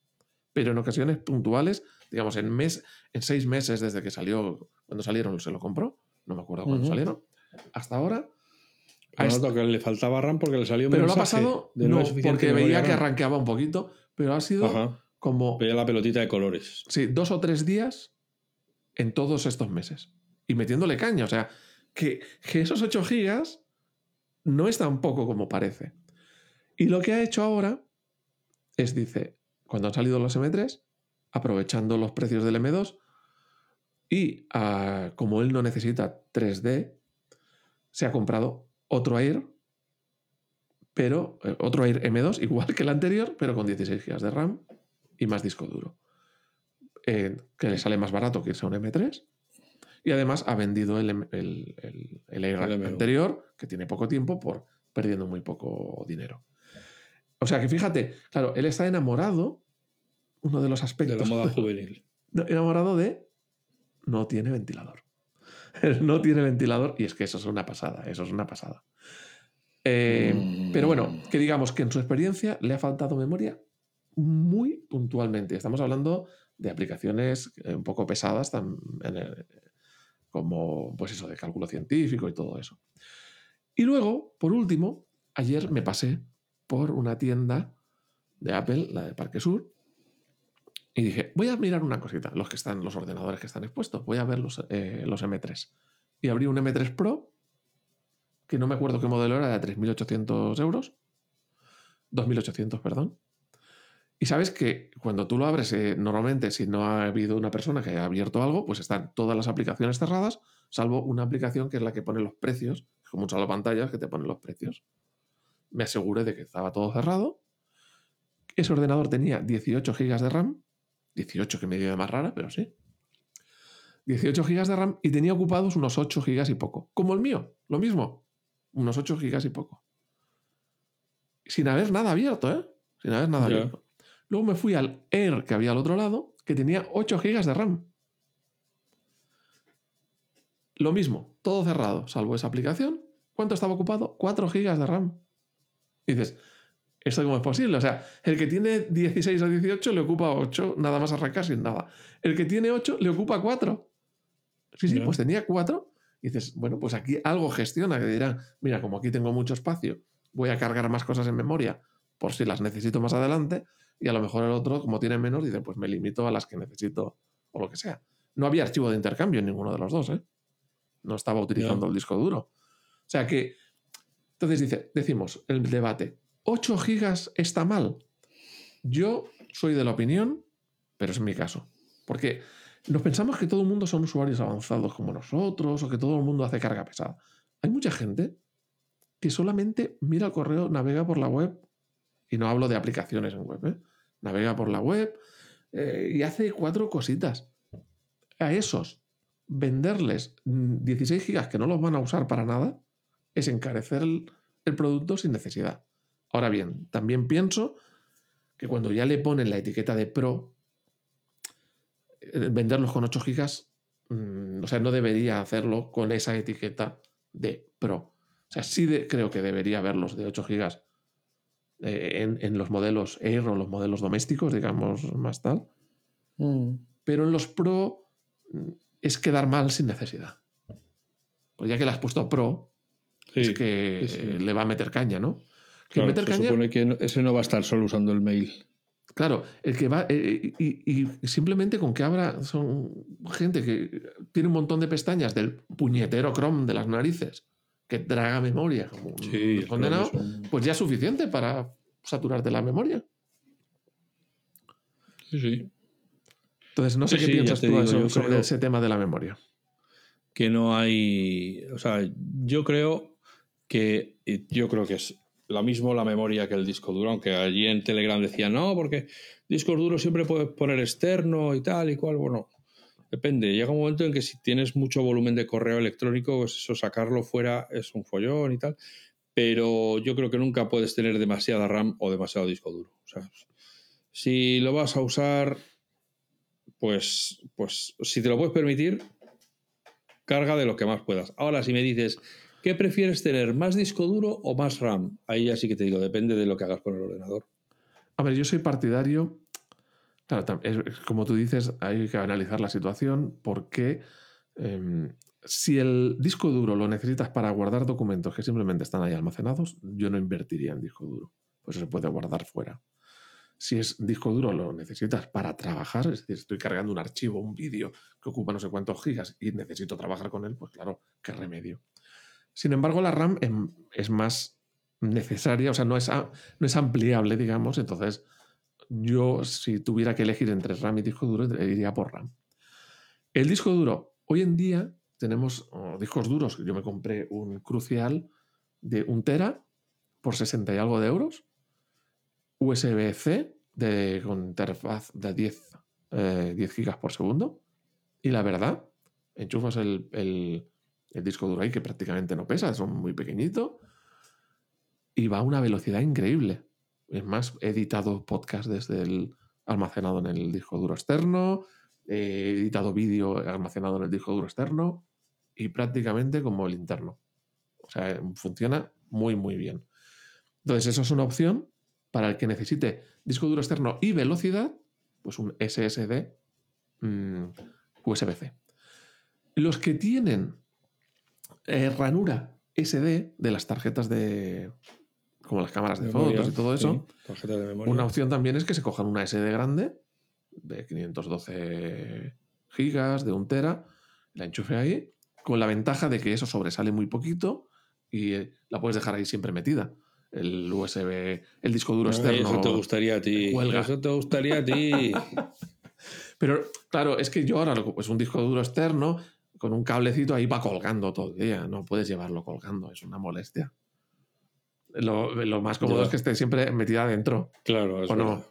Pero en ocasiones puntuales, digamos, en, mes, en seis meses desde que salió, cuando salieron se lo compró, no me acuerdo cuándo salieron, hasta ahora. Ha notado que le faltaba RAM porque le salió un Pero lo ha pasado no, porque veía que arranqueaba un poquito, pero ha sido como... Veía la pelotita de colores. Sí, dos o tres días en todos estos meses. Y metiéndole caña, o sea, que, esos 8 gigas no es tan poco como parece. Y lo que ha hecho ahora es, dice, cuando han salido los M3, aprovechando los precios del M2, y ah, como él no necesita 3D, se ha comprado otro Air, pero eh, otro Air M2, igual que el anterior, pero con 16 GB de RAM y más disco duro. Eh, que le sale más barato que irse a un M3. Y además ha vendido el, el, el Air anterior, que tiene poco tiempo, por perdiendo muy poco dinero. O sea que fíjate, claro, él está enamorado, uno de los aspectos. De la moda juvenil. enamorado de. No tiene ventilador. no tiene ventilador y es que eso es una pasada, eso es una pasada. Eh, pero bueno, mm. que digamos que en su experiencia le ha faltado memoria muy puntualmente. Estamos hablando de aplicaciones eh, un poco pesadas, como pues eso de cálculo científico y todo eso. Y luego, por último, ayer me pasé por una tienda de Apple, la de Parque Sur, y dije, voy a mirar una cosita, los que están, los ordenadores que están expuestos, voy a ver los, eh, los M3. Y abrí un M3 Pro, que no me acuerdo qué modelo era, de 3.800 euros. 2.800, perdón. Y sabes que cuando tú lo abres, eh, normalmente si no ha habido una persona que haya abierto algo, pues están todas las aplicaciones cerradas, salvo una aplicación que es la que pone los precios, como un solo pantallas que te pone los precios me aseguré de que estaba todo cerrado. Ese ordenador tenía 18 GB de RAM, 18 que me dio de más rara, pero sí. 18 GB de RAM y tenía ocupados unos 8 GB y poco. Como el mío, lo mismo, unos 8 GB y poco. Sin haber nada abierto, ¿eh? Sin haber nada abierto. Luego me fui al Air que había al otro lado, que tenía 8 GB de RAM. Lo mismo, todo cerrado, salvo esa aplicación. ¿Cuánto estaba ocupado? 4 GB de RAM. Y dices, ¿esto cómo es posible? O sea, el que tiene 16 o 18 le ocupa 8, nada más arrancar sin nada. El que tiene 8 le ocupa 4. Sí, sí, pues tenía 4. Y dices, bueno, pues aquí algo gestiona, que dirán, mira, como aquí tengo mucho espacio, voy a cargar más cosas en memoria por si las necesito más adelante. Y a lo mejor el otro, como tiene menos, dice, pues me limito a las que necesito o lo que sea. No había archivo de intercambio en ninguno de los dos, ¿eh? No estaba utilizando el disco duro. O sea que entonces dice, decimos, el debate, ¿8 gigas está mal? Yo soy de la opinión, pero es mi caso. Porque nos pensamos que todo el mundo son usuarios avanzados como nosotros o que todo el mundo hace carga pesada. Hay mucha gente que solamente mira el correo, navega por la web, y no hablo de aplicaciones en web, ¿eh? Navega por la web eh, y hace cuatro cositas. A esos, venderles 16 gigas que no los van a usar para nada, es encarecer el, producto sin necesidad. Ahora bien, también pienso que cuando ya le ponen la etiqueta de Pro, eh, venderlos con 8 gigas, mm, o sea, no debería hacerlo con esa etiqueta de Pro. O sea, sí de- creo que debería verlos de 8 gigas eh, en, en los modelos Air o los modelos domésticos, digamos, más tal. Pero en los Pro mm, es quedar mal sin necesidad. Pues ya que le has puesto Pro, Sí, es que sí, sí. eh, le va a meter caña, ¿no? Que Claro, meter se caña, supone que ese no va a estar solo usando el mail. claro, el que va. eh, y, y simplemente con que abra. Son gente que tiene un montón de pestañas del puñetero Chrome de las narices, que traga memoria como un Sí, condenado, pues ya es suficiente para saturarte la memoria. Sí, sí. Entonces, no sé Sí, qué sí, piensas tú digo, eso- yo sobre ese tema de la memoria. que no hay. O sea, yo creo que. Yo creo que es la mismo la memoria que el disco duro, aunque allí en Telegram decían, no, porque discos duros siempre puedes poner externo y tal y cual. Bueno, depende. Llega un momento en que si tienes mucho volumen de correo electrónico, pues eso sacarlo fuera es un follón y tal. Pero yo creo que nunca puedes tener demasiada RAM o demasiado disco duro. O sea, si lo vas a usar, pues, pues si te lo puedes permitir, carga de lo que más puedas. Ahora, si me dices, ¿qué prefieres tener, más disco duro o más RAM? Ahí ya sí que te digo, depende de lo que hagas con el ordenador. A ver, yo soy partidario. Claro, como tú dices, hay que analizar la situación porque em, si el disco duro lo necesitas para guardar documentos que simplemente están ahí almacenados, yo no invertiría en disco duro. Pues se puede guardar fuera. Si es disco duro lo necesitas para trabajar, es decir, estoy cargando un archivo, un vídeo que ocupa no sé cuántos gigas y necesito trabajar con él, pues claro, qué remedio. Sin embargo, la RAM em, es más necesaria, o sea, no es, no es ampliable, digamos, entonces yo si tuviera que elegir entre RAM y disco duro, iría por RAM. El disco duro, hoy en día tenemos discos duros, yo me compré un crucial de un tera por 60 y algo de euros, USB-C de, con interfaz de 10, eh, 10 gigas por segundo, y la verdad, enchufas el, el- el disco duro ahí que prácticamente no pesa, son muy pequeñito, y va a una velocidad increíble. Es más, he editado podcast desde el almacenado en el disco duro externo, he editado vídeo almacenado en el disco duro externo y prácticamente como el interno. O sea, funciona muy, muy bien. Entonces, eso es una opción para el que necesite disco duro externo y velocidad, pues un SSD mm, USB-C. Los que tienen eh, ranura SD de las tarjetas de. Como las cámaras de Memoria, fotos y todo eso. sí, tarjeta de memoria. Una opción también es que se cojan una SD grande de 512 gigas, de un tera, la enchufe ahí, con la ventaja de que eso sobresale muy poquito y eh, la puedes dejar ahí siempre metida. El USB, el disco duro Ay, externo. Eso te gustaría a ti. Eso te gustaría a ti. Pero claro, es que yo ahora lo- es un disco duro externo con un cablecito ahí va colgando todo el día. No puedes llevarlo colgando, es una molestia. Lo, lo más cómodo Ya. es que esté siempre metida adentro. Claro, es ¿O no? verdad.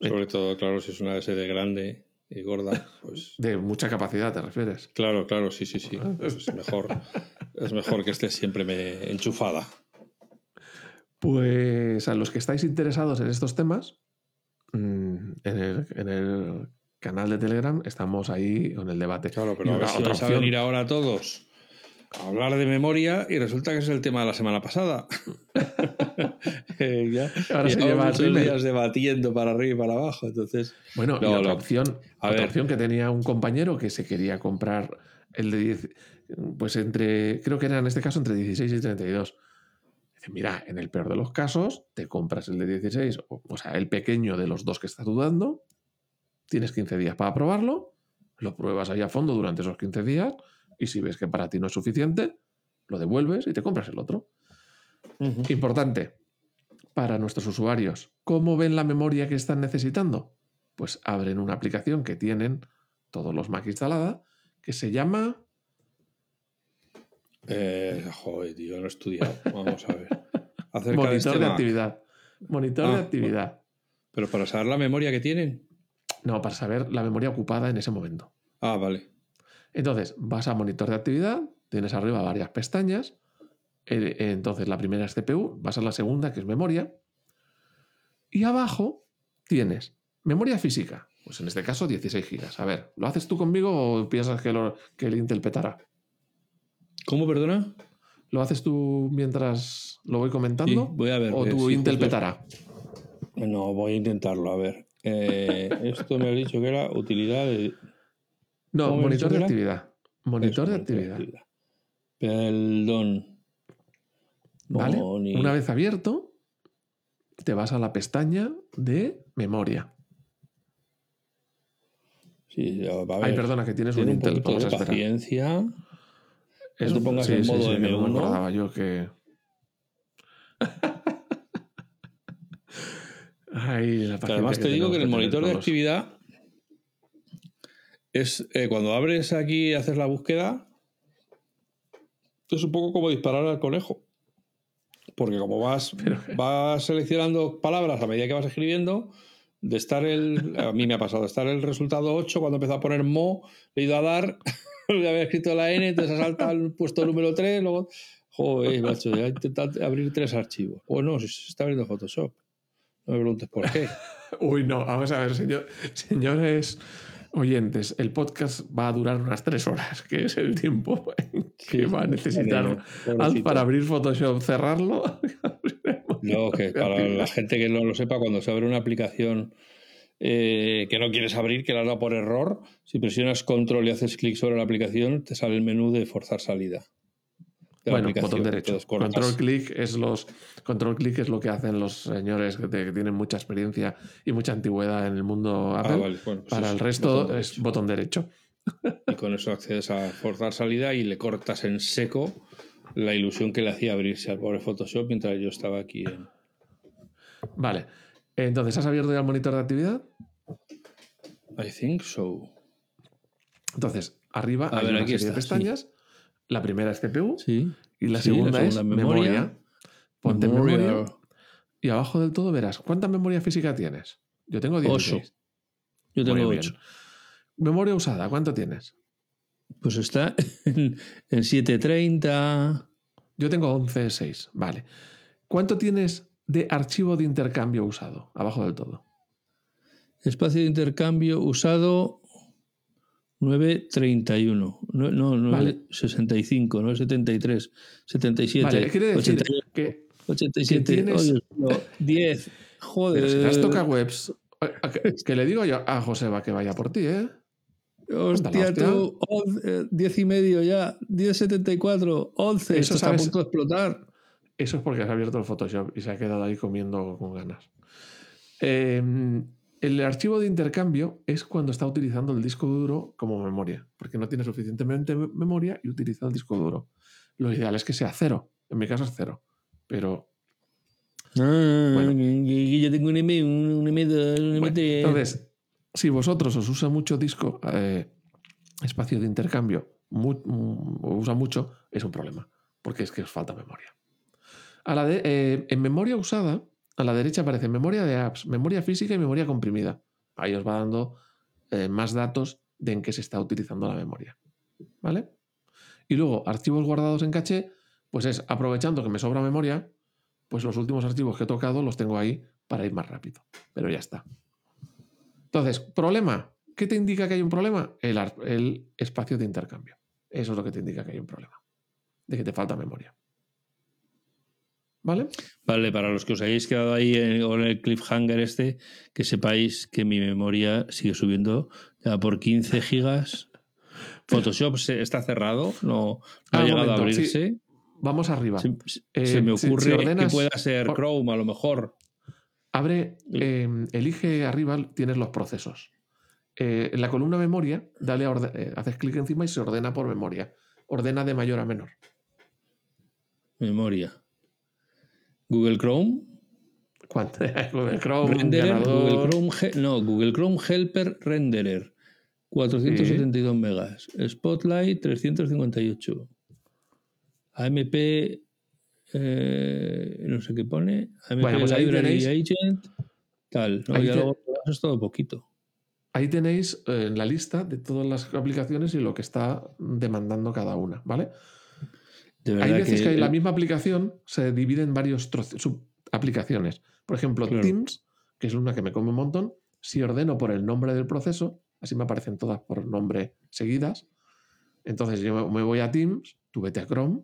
Sobre todo, claro, si es una SD grande y gorda, pues. De mucha capacidad, ¿te refieres? Claro, claro, sí, sí, sí. Pues es mejor. Es mejor que esté siempre me- enchufada. Pues a los que estáis interesados en estos temas, mm, en el, en el canal de Telegram estamos ahí con el debate. Claro, Y pero a ver si vais a venir ahora todos hablar de memoria y resulta que es el tema de la semana pasada. Eh, ya, Ahora se lleva muchos días debatiendo para arriba y para abajo. Entonces, Bueno, y No, otra no. opción, A otra ver. opción que tenía un compañero que se quería comprar el de 10, pues entre, creo que era en este caso entre 16 y 32. Dice, mira, en el peor de los casos, te compras el de 16, o, o sea, el pequeño de los dos que estás dudando, tienes 15 días para probarlo, lo pruebas ahí a fondo durante esos 15 días, y si ves que para ti no es suficiente, lo devuelves y te compras el otro. Importante para nuestros usuarios. ¿Cómo ven la memoria que están necesitando? Pues abren una aplicación que tienen todos los Mac instalada que se llama eh, joder, tío, no he estudiado. Vamos a ver. Acerca de Monitor este de actividad. Monitor Ah, de actividad. Pero para saber la memoria que tienen. No, para saber la memoria ocupada en ese momento. Ah, vale. Entonces, vas a monitor de actividad, tienes arriba varias pestañas Eh, Entonces, la primera es CPU, vas a la segunda, que es memoria. Y abajo tienes memoria física. Pues en este caso, 16 gigas. A ver, ¿lo haces tú conmigo o piensas que, lo- que el Intel petará? ¿Cómo, perdona? ¿Lo haces tú mientras lo voy Sí, comentando? voy a ver. ¿O que tu sí, Intel petará? No, voy a intentarlo, a ver. Eh, esto me has dicho que era utilidad de. No, ¿Cómo me has monitor de actividad. Monitor de actividad. Perdón. ¿Vale? Moni- Una vez abierto, te vas a la pestaña de memoria. Sí, ya, a ver, Ay, perdona, que tienes un tiene un Intel. Vamos a de esperar. paciencia. Eso, te pongas en modo que no M1. me acordaba yo que. Ay, la además te digo que en el monitor de actividad es eh, cuando abres aquí y haces la búsqueda, es un poco como disparar al conejo. Porque como vas, vas seleccionando palabras a medida que vas escribiendo, de estar el. A mí me ha pasado, de estar el resultado 8, cuando empezó a poner mo, le he ido a dar, le había escrito la N, entonces salta al puesto número 3, luego. Joder, macho, ya he intentado abrir tres archivos. Bueno, si se está abriendo Photoshop. No me preguntes por qué. Uy, no, vamos a ver, señor- señores oyentes, el podcast va a durar unas tres horas, que es el tiempo que va a necesitar Alf para abrir Photoshop, cerrarlo. No, que para la gente que no lo sepa, cuando se abre una aplicación eh, que no quieres abrir, que la has dado por error, si presionas control y haces clic sobre la aplicación, te sale el menú de forzar salida. De Bueno, botón derecho. Control clic es los control clic es lo que hacen los señores que, te- que tienen mucha experiencia y mucha antigüedad en el mundo Ah, vale, bueno, pues Para el resto botón es botón derecho. Y con eso accedes a forzar salida y le cortas en seco la ilusión que le hacía abrirse al pobre Photoshop mientras yo estaba aquí en... Vale. Entonces, ¿has abierto ya el monitor de actividad? I think so. Entonces, arriba A hay ver, una aquí serie de sí. La primera es CPU Sí. y la Sí, la segunda es memoria. memoria. Ponte Memoria. memoria. Y abajo del todo verás, ¿cuánta memoria física tienes? Yo tengo 16. Ocho. Yo tengo Muy bien. 8. Memoria usada, ¿cuánto tienes? Pues está en, en 730. Yo tengo 11.6. Vale. ¿Cuánto tienes de archivo de intercambio usado? Abajo del todo. Espacio de intercambio usado 931. No, no, Vale. 965, 973, 77. Vale, decir 88, que 87. que tienes- oh, Dios mío, 10. Joder. pero las toca webs. a- a- Que, le digo yo a Joseba que vaya por ti, ¿eh? Hostia, tú, 11, 10 y medio ya, 1074, 11. Eso Esto está a sabes- punto de explotar. Eso es porque has abierto el Photoshop y se ha quedado ahí comiendo con ganas. Eh, el archivo de intercambio es cuando está utilizando el disco duro como memoria, porque no tiene suficientemente me- memoria y utiliza el disco duro. Lo ideal es que sea cero. En mi caso es cero. Pero Ah, Bueno. yo tengo un M, un M2, un Bueno, M3. entonces, si vosotros os usa mucho disco, eh, espacio de intercambio, mu- mu- o usa mucho, es un problema, porque es que os falta memoria. A la de, eh, en memoria usada, a la derecha aparece memoria de apps, memoria física y memoria comprimida. Ahí os va dando eh, más datos de en qué se está utilizando la memoria. ¿Vale? Y luego, archivos guardados en caché, pues es aprovechando que me sobra memoria, pues los últimos archivos que he tocado los tengo ahí para ir más rápido. Pero ya está. Entonces, problema. ¿Qué te indica que hay un problema? El, espacio de intercambio. Eso es lo que te indica que hay un problema. De que te falta memoria. ¿Vale? Vale, para los que os hayáis quedado ahí en, con el cliffhanger este, que sepáis que mi memoria sigue subiendo ya por 15 gigas. Photoshop se- está cerrado, no, no Ah, ha llegado a sí. abrirse. Vamos arriba. Se, Eh, se me si- si ocurre ordenas- que pueda ser Chrome, a lo mejor. Abre, eh, elige arriba, tienes los procesos. Eh, en la columna memoria, dale a orde- eh, haces clic encima y se ordena por memoria. Ordena de mayor a menor. Memoria. Google Chrome, ¿Cuánto? Google Chrome, Renderer. Google Chrome, no, Google Chrome Helper Renderer, 472 megas. Spotlight, 358. AMP, eh, no sé qué pone. AMP Bueno, pues ahí Library tenéis- Agent, tal. No, ahí ya te- luego es todo poquito. Ahí tenéis eh, la lista de todas las aplicaciones y lo que está demandando cada una, ¿vale? Hay veces que, la misma aplicación se divide en varios subaplicaciones. Por ejemplo, Teams, que es una que me come un montón, si ordeno por el nombre del proceso, así me aparecen todas por nombre seguidas. Entonces yo me voy a Teams, tú vete a Chrome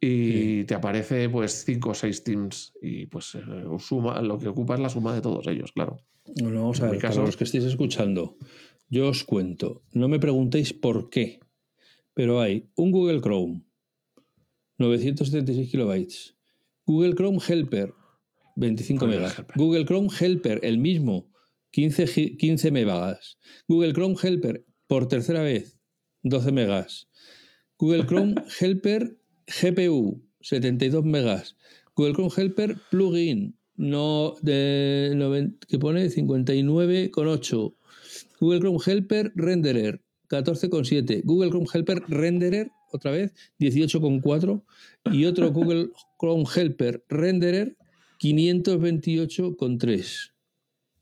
y te aparece pues cinco o seis Teams y pues eh, suma, lo que ocupa es la suma de todos ellos, claro. Bueno, vamos a ver, para los que estéis escuchando, yo os cuento, no me preguntéis por qué, pero hay un Google Chrome, 976 kilobytes, Google Chrome Helper, 25 megas, Google Chrome Helper, el mismo, 15, 15 megas, Google Chrome Helper, por tercera vez, 12 megas, Google Chrome Helper GPU, 72 megas, Google Chrome Helper Plugin, no de que pone 59,8. Google Chrome Helper Renderer 14,7. Google Chrome Helper Renderer, otra vez, 18,4. Y otro Google Chrome Helper Renderer 528,3.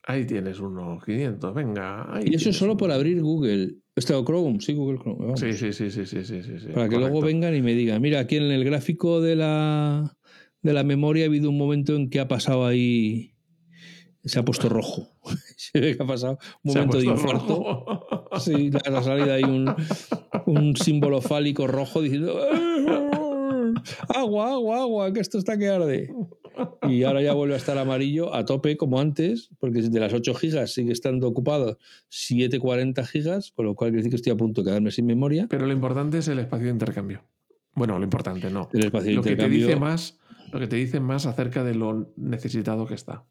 Ahí tienes uno, 500, venga. y eso solo por abrir Google. Este Chrome, sí, Google Chrome. Sí, sí, sí, sí, sí, sí, Para que luego vengan y me digan, mira, aquí en el gráfico de la de la memoria ha habido un momento en que ha pasado ahí. Se ha puesto rojo. Se ve que ha pasado un momento de infarto. Sí, ha salido ahí un, un símbolo fálico rojo diciendo agua, agua, agua, que esto está que arde. Y ahora ya vuelve a estar amarillo a tope como antes, porque de las 8 gigas sigue estando ocupado 740 gigas, con lo cual quiere decir que estoy a punto de quedarme sin memoria. Pero lo importante es el espacio de intercambio. Bueno, lo importante no. El espacio de lo intercambio. Que te dice más lo que te dicen más acerca de lo necesitado que está.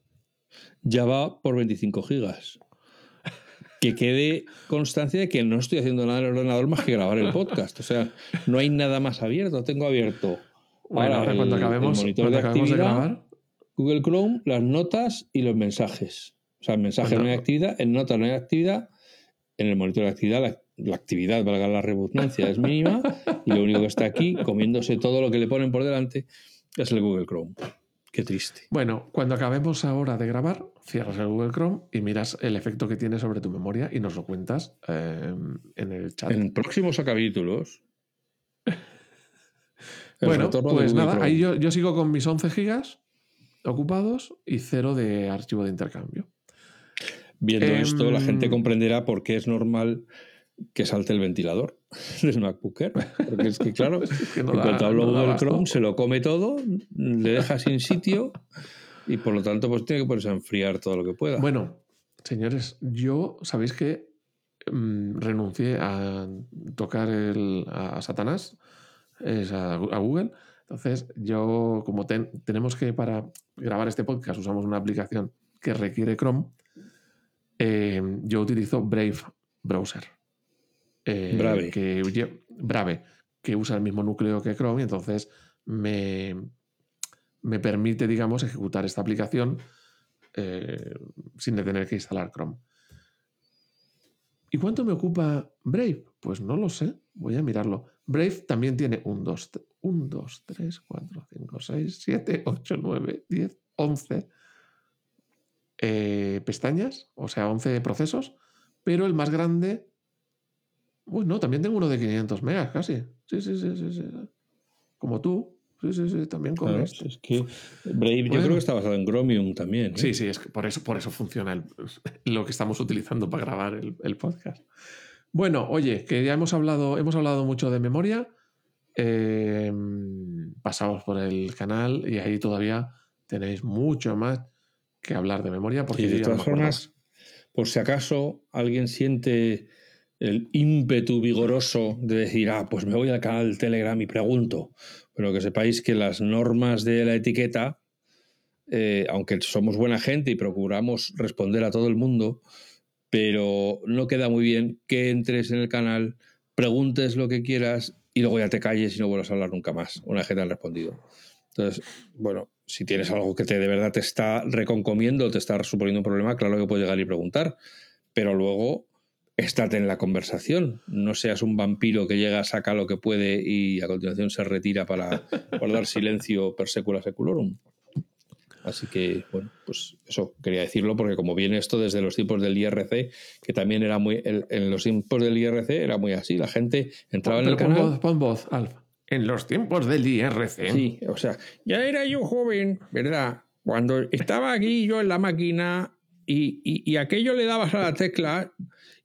Ya va por 25 gigas. Que quede constancia de que no estoy haciendo nada en el ordenador más que grabar el podcast. O sea, no hay nada más abierto. Tengo abierto ahora cuando acabemos, el monitor de actividad, Google Chrome, las notas y los mensajes. O sea, en mensaje no hay actividad, en notas no hay actividad, en el monitor de actividad la, la actividad, valga la redundancia, es mínima y lo único que está aquí, comiéndose todo lo que le ponen por delante, es el Google Chrome. Qué triste. Bueno, cuando acabemos ahora de grabar, cierras el Google Chrome y miras el efecto que tiene sobre tu memoria y nos lo cuentas eh, en el chat. En próximos capítulos. bueno, pues nada, ahí yo, sigo con mis 11 gigas ocupados y cero de archivo de intercambio. Viendo esto, la gente em, comprenderá por qué es normal que salte el ventilador del MacBook Air. Porque es que, claro, en cuanto hablo Google Chrome, se lo come todo, le deja sin sitio y por lo tanto, pues tiene que ponerse a enfriar todo lo que pueda. Bueno, señores, yo sabéis que mm, renuncié a tocar el, a Satanás, es a, Google. Entonces, yo, como tenemos que para grabar este podcast usamos una aplicación que requiere Chrome, eh, yo utilizo Brave Browser. Eh, Brave. Que, Brave, que usa el mismo núcleo que Chrome y entonces me, me permite, digamos, ejecutar esta aplicación eh, sin tener que instalar Chrome. ¿Y cuánto me ocupa Brave? Pues no lo sé, voy a mirarlo. Brave también tiene 1, 2, 1, 2, 3, 4, 5, 6, 7, 8, 9, 10, 11 pestañas, o sea, 11 procesos, pero el más grande Uy, no, también tengo uno de 500 megas casi. Sí, sí, sí, sí. sí. Como tú. Sí, sí, sí, también con esto. Es que Brave yo creo que está basado en Chromium también. ¿eh? Sí, sí, es que por eso, por eso funciona lo que estamos utilizando para grabar el, podcast. Bueno, oye, que ya hemos hablado, hemos hablado mucho de memoria. Eh, pasamos por el canal y ahí todavía tenéis mucho más que hablar de memoria. Porque y de todas formas, por si acaso alguien siente el ímpetu vigoroso de decir, ah, pues me voy al canal Telegram y pregunto. Pero que sepáis que las normas de la etiqueta, eh, aunque somos buena gente y procuramos responder a todo el mundo, pero no queda muy bien que entres en el canal, preguntes lo que quieras y luego ya te calles y no vuelvas a hablar nunca más, una vez que te han respondido. Entonces, bueno, si tienes algo que te de verdad te está reconcomiendo, te está suponiendo un problema, claro que puedes llegar y preguntar, pero luego estate en la conversación. No seas un vampiro que llega, saca lo que puede y a continuación se retira para guardar silencio per secula seculorum. Así que, bueno, pues eso quería decirlo porque como viene esto desde los tiempos del IRC, que también era muy, en los tiempos del IRC era muy así, la gente entraba en el canal. Pon voz, Alfa. en los tiempos del IRC. Sí, o sea, ya era yo joven, ¿verdad? Cuando estaba aquí yo en la máquina y, y, aquello le dabas a la tecla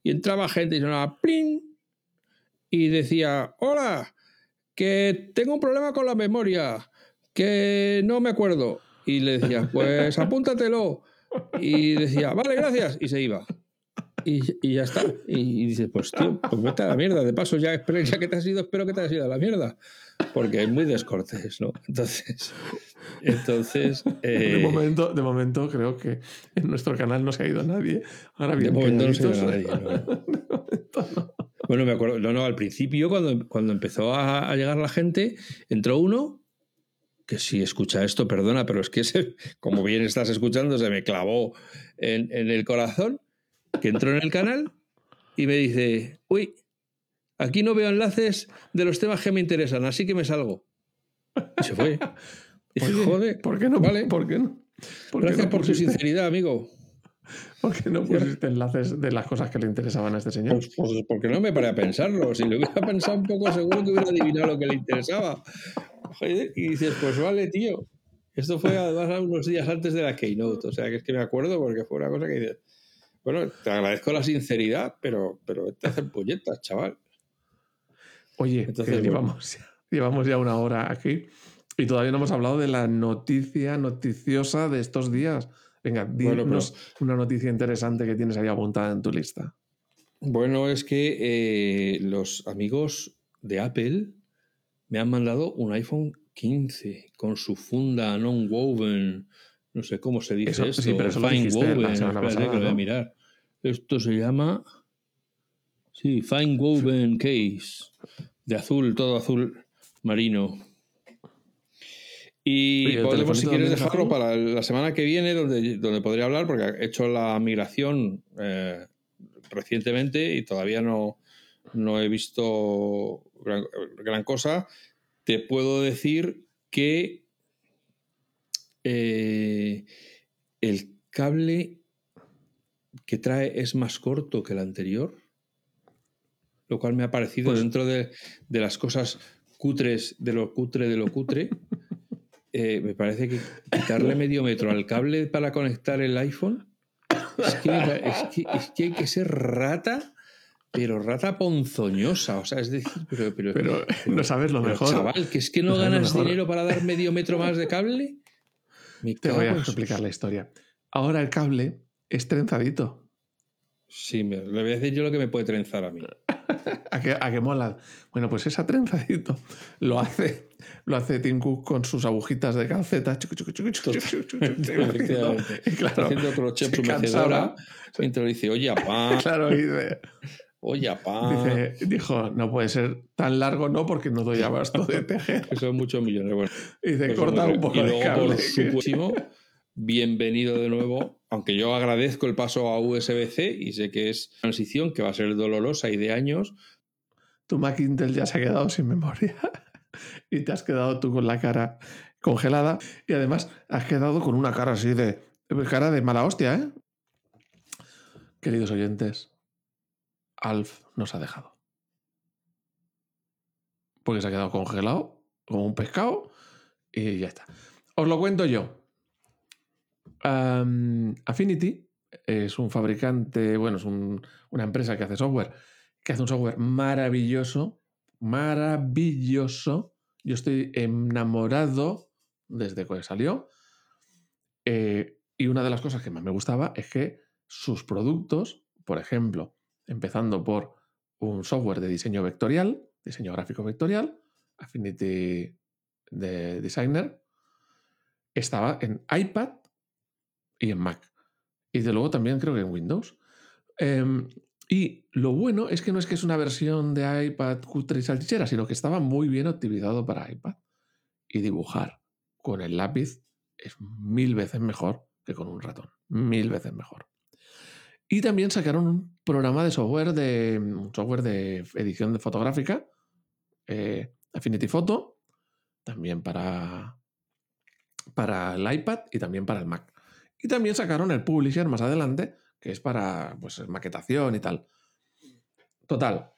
y entraba gente y sonaba ¡plin! y decía, hola, que tengo un problema con la memoria, que no me acuerdo. Y le decía, pues apúntatelo. Y decía, vale, gracias. Y se iba. Y, ya está. Y, dice, pues tío, pues vete a la mierda. De paso, ya, ya que te has ido, espero que te hayas ido a la mierda. Porque es muy descortés, ¿no? Entonces, entonces. de, eh, momento, de momento, creo que en nuestro canal no se ha ido nadie. Ahora bien, de momento no se ha ido nadie. Bueno, me acuerdo, no, no, al principio, cuando, cuando empezó a, llegar la gente, entró uno que si escucha esto, perdona, pero es que como bien estás escuchando, se me clavó en, en el corazón que entró en el canal y me dice, uy, aquí no veo enlaces de los temas que me interesan, así que me salgo. Y se fue. Dice, joder, ¿por qué no? Vale. ¿Por qué no? Gracias por su sinceridad, amigo. ¿Por qué no pusiste enlaces de las cosas que le interesaban a este señor? Pues, pues porque no me paré a pensarlo. Si lo hubiera pensado un poco, seguro que hubiera adivinado lo que le interesaba. Y dices, pues vale, tío. Esto fue además unos días antes de la Keynote. O sea, que es que me acuerdo porque fue una cosa que dices, bueno, te agradezco la sinceridad, pero, pero te hacen puñetas, chaval. Oye, Entonces, llevamos, llevamos ya una hora aquí y todavía no hemos hablado de la noticia noticiosa de estos días. Venga, dinos una noticia interesante que tienes ahí apuntada en tu lista. Bueno, es que eh, los amigos de Apple me han mandado un iPhone 15 con su funda non-woven no sé cómo se dice esto. Sí, pero eso Fine Woven. voy a mirar. Esto se llama. Sí, Fine Woven Case. De azul, todo azul marino. Y podemos, si quieres, dejarlo para la semana que viene, donde, donde podría hablar, porque he hecho la migración eh, recientemente y todavía no, no he visto gran, gran, cosa. Te puedo decir que eh, el cable que trae es más corto que el anterior, lo cual me ha parecido pues dentro de, las cosas cutres de lo cutre de lo cutre. Eh, me parece que quitarle medio metro al cable para conectar el iPhone es que, hay que ser rata pero rata ponzoñosa, o sea, es decir, pero, pero, no sabes lo mejor. Chaval, que es que no ganas dinero para dar medio metro más de cable. Te voy a explicar la historia. Ahora el cable es trenzadito. Sí, le voy a decir yo lo que me puede trenzar a mí. ¿A, qué, ¿A mola? Bueno, pues esa trenzadito lo hace, lo hace Tim Cook con sus agujitas de calceta. y claro, haciendo crochet su mecedora. Mientras dice, oye, apá. Claro, dice... Oye, apá. Dice, dijo, no puede ser tan largo, no, porque no doy abasto de tejer. que son muchos millones. Bueno, dice, pues corta un poco y luego, de cable. Por bienvenido de nuevo. Aunque yo agradezco el paso a USB-C y sé que es transición que va a ser dolorosa y de años. Tu Mac Intel ya se ha quedado sin memoria y te has quedado tú con la cara congelada y además has quedado con una cara así de cara de mala hostia, ¿eh? Queridos oyentes, Alf nos ha dejado. Porque se ha quedado congelado como un pescado y ya está. Os lo cuento yo. Affinity es un fabricante, bueno, es una empresa que hace software, que hace un software maravilloso, maravilloso. Yo estoy enamorado desde que salió. Eh, y una de las cosas que más me gustaba es que sus productos, por ejemplo, empezando por un software de diseño vectorial, diseño gráfico vectorial, Affinity de Designer, estaba en iPad y en Mac. Y de luego también creo que en Windows. Em, y lo bueno es que no es que es una versión de iPad cutre y salchichera, sino que estaba muy bien optimizado para iPad. Y dibujar con el lápiz es mil veces mejor que con un ratón. Mil veces mejor. Y también sacaron un programa de software de, software de edición de fotográfica, eh, Affinity Photo, también para, para el iPad y también para el Mac. Y también sacaron el Publisher más adelante, que es para pues, maquetación y tal. Total,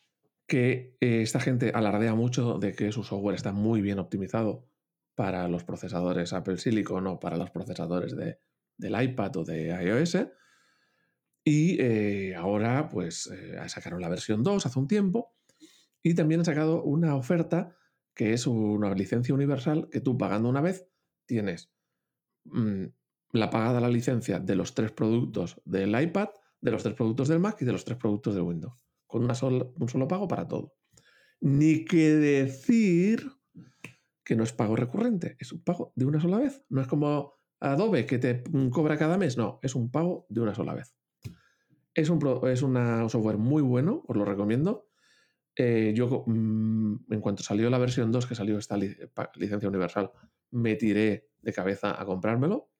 que eh, esta gente alardea mucho de que su software está muy bien optimizado para los procesadores Apple Silicon o para los procesadores de, del iPad o de iOS. Y eh, ahora, pues, eh, sacaron la versión 2 hace un tiempo y también han sacado una oferta que es una licencia universal que tú pagando una vez tienes mm, la pagada la licencia de los tres productos del iPad, de los tres productos del Mac y de los tres productos de Windows. Con una un solo pago para todo. Ni que decir que no es pago recurrente, es un pago de una sola vez. No es como Adobe que te cobra cada mes, no, es un pago de una sola vez. Es un, es una, software muy bueno, os lo recomiendo. Eh, yo, mm, en cuanto salió la versión 2, que salió esta licencia universal, me tiré de cabeza a comprármelo.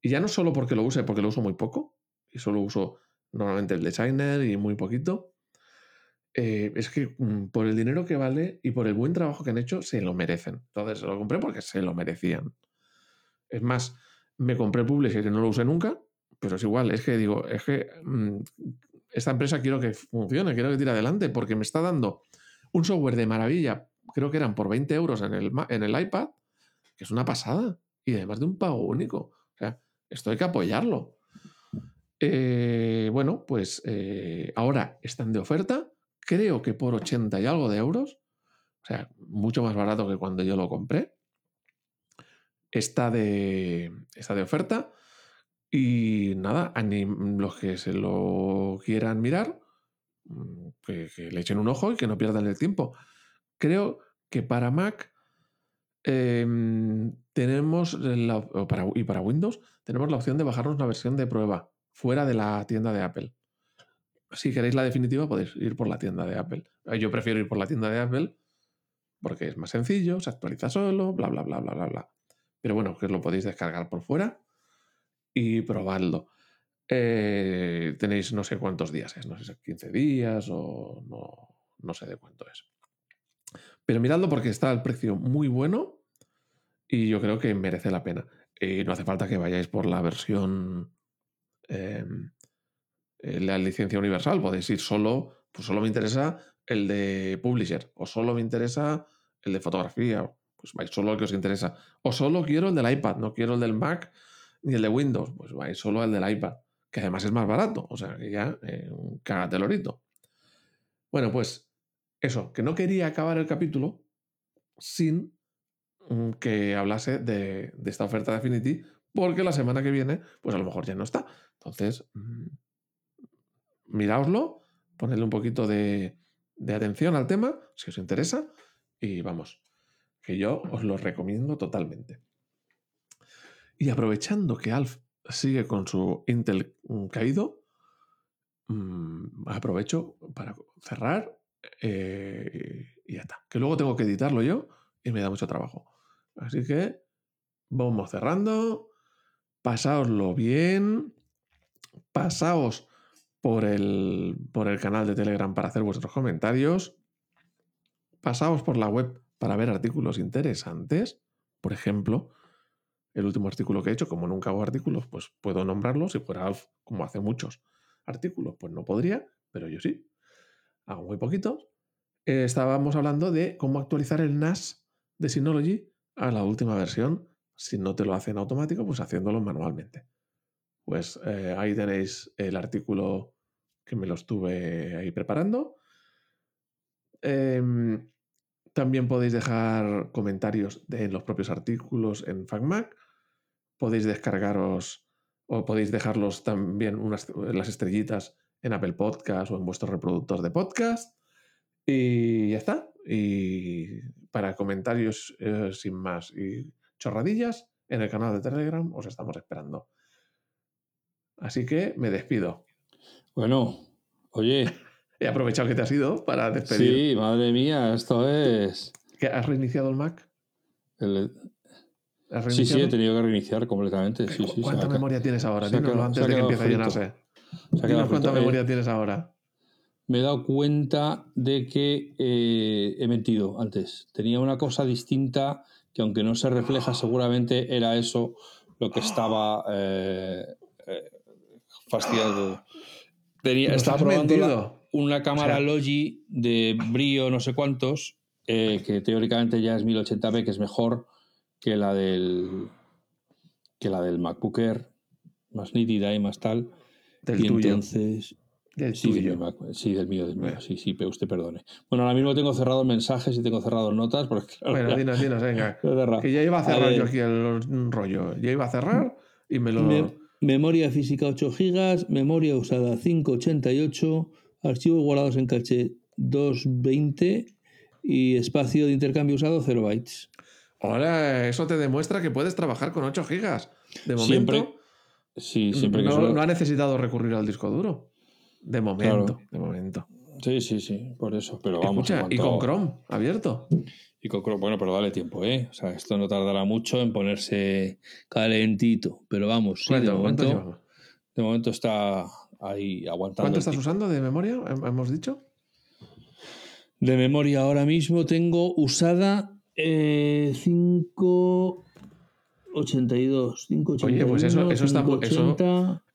Y ya no solo porque lo use, porque lo uso muy poco, y solo uso normalmente el designer y muy poquito. Eh, es que mm, por el dinero que vale y por el buen trabajo que han hecho, se lo merecen. Entonces lo compré porque se lo merecían. Es más, me compré Publisher y no lo usé nunca, pero es igual, es que digo, es que mm, esta empresa quiero que funcione, quiero que tire adelante, porque me está dando un software de maravilla, creo que eran por 20 euros en el, en el iPad, que es una pasada, y además de un pago único. O sea, esto hay que apoyarlo. Eh, bueno, pues eh, ahora están de oferta, creo que por 80 y algo de euros, o sea, mucho más barato que cuando yo lo compré. Está de, está de oferta. Y nada, los que se lo quieran mirar, mm, que, le echen un ojo y que no pierdan el tiempo. Creo que para Mac em, tenemos, y para Windows, tenemos la opción de bajarnos una versión de prueba fuera de la tienda de Apple. Si queréis la definitiva, podéis ir por la tienda de Apple. Yo prefiero ir por la tienda de Apple porque es más sencillo, se actualiza solo, bla, bla, bla, bla, bla, bla. Pero bueno, que lo podéis descargar por fuera y probadlo. Eh, tenéis no sé cuántos días es, no sé si 15 días o no, sé de cuánto es. Pero miradlo porque está al precio muy bueno y yo creo que merece la pena. Y no hace falta que vayáis por la versión, em, eh, la licencia universal. Podéis ir solo, pues solo me interesa el de Publisher o solo me interesa el de fotografía. Pues vais solo el que os interesa. O solo quiero el del iPad, no quiero el del Mac ni el de Windows, pues vais solo al del iPad, que además es más barato, o sea que ya eh, cagatelorito. Bueno, pues eso, que no quería acabar el capítulo sin que hablase de, esta oferta de Affinity, porque la semana que viene, pues a lo mejor ya no está. Entonces, mm, miraoslo, ponedle un poquito de, atención al tema, si os interesa, y vamos, que yo os lo recomiendo totalmente. Y aprovechando que Alf sigue con su Intel mm, caído, mm, aprovecho para cerrar eh, y ya está. Que luego tengo que editarlo yo y me da mucho trabajo. Así que vamos cerrando. Pasaoslo bien. Pasaos por el, por el canal de Telegram para hacer vuestros comentarios. Pasaos por la web para ver artículos interesantes. Por ejemplo, el último artículo que he hecho, como nunca hago artículos, pues puedo nombrarlo. Si fuera como hace muchos artículos, pues no podría, pero yo sí. Hago muy poquitos. Eh, estábamos hablando de cómo actualizar el NAS de Synology a la última versión. Si no te lo hacen automático, pues haciéndolo manualmente. Pues eh, ahí tenéis el artículo que me lo estuve ahí preparando. Em, también podéis dejar comentarios en los propios artículos en FacMac podéis descargaros o podéis dejarlos también unas, las estrellitas en Apple Podcast o en vuestro reproductor de podcast. Y ya está. Y para comentarios eh, sin más y chorradillas, en el canal de Telegram os estamos esperando. Así que me despido. Bueno, oye. He aprovechado que te has ido para despedir. Sí, madre mía, esto es. ¿Has reiniciado el Mac? El, Sí, sí, he tenido que reiniciar completamente. ¿Cuánta memoria tienes ahora? Dínoslo antes de que empiece a llenarse. Dinos cuánta memoria tienes ahora. Me he dado cuenta de que eh, he mentido antes. Tenía una cosa distinta que aunque no se refleja seguramente era eso lo que estaba eh, eh, fastidiado. Tenía, estaba probando una cámara O sea- Logi de brío no sé cuántos, eh, que teóricamente ya es 1080p, que es mejor que la del que la del MacBook Air, más nítida y más tal. Del y tuyo. entonces Del Sí, de tuyo. mi Mac- sí, del mío, del mío. Bueno. Sí, sí, pero usted perdone. Bueno, ahora mismo tengo cerrados mensajes y tengo cerrados notas. Porque, Bueno, ya- dinos, dinos, venga. cerrado. Que ya iba a cerrar yo aquí el rollo. Ya iba a cerrar y me lo. Me- memoria física 8 GB, memoria usada 588, archivos guardados en caché 220 y espacio de intercambio usado 0 bytes. Ahora, eso te demuestra que puedes trabajar con 8 gigas. De momento, Siempre- Sí, siempre que no, no ha necesitado recurrir al disco duro. De momento, Claro. de momento. Sí, sí, sí, por eso. Pero vamos. Escucha, y con Chrome abierto. y con Chrome. Bueno, pero dale tiempo, ¿eh? O sea, esto no tardará mucho en ponerse calentito. Pero vamos, sí, de ¿Cuánto, cuánto momento, llevamos? de momento está ahí aguantando. ¿Cuánto estás usando de memoria? ¿Hem- ¿Hemos dicho? De memoria ahora mismo tengo usada eh, 582. 581, Oye, pues eso- eso está mu-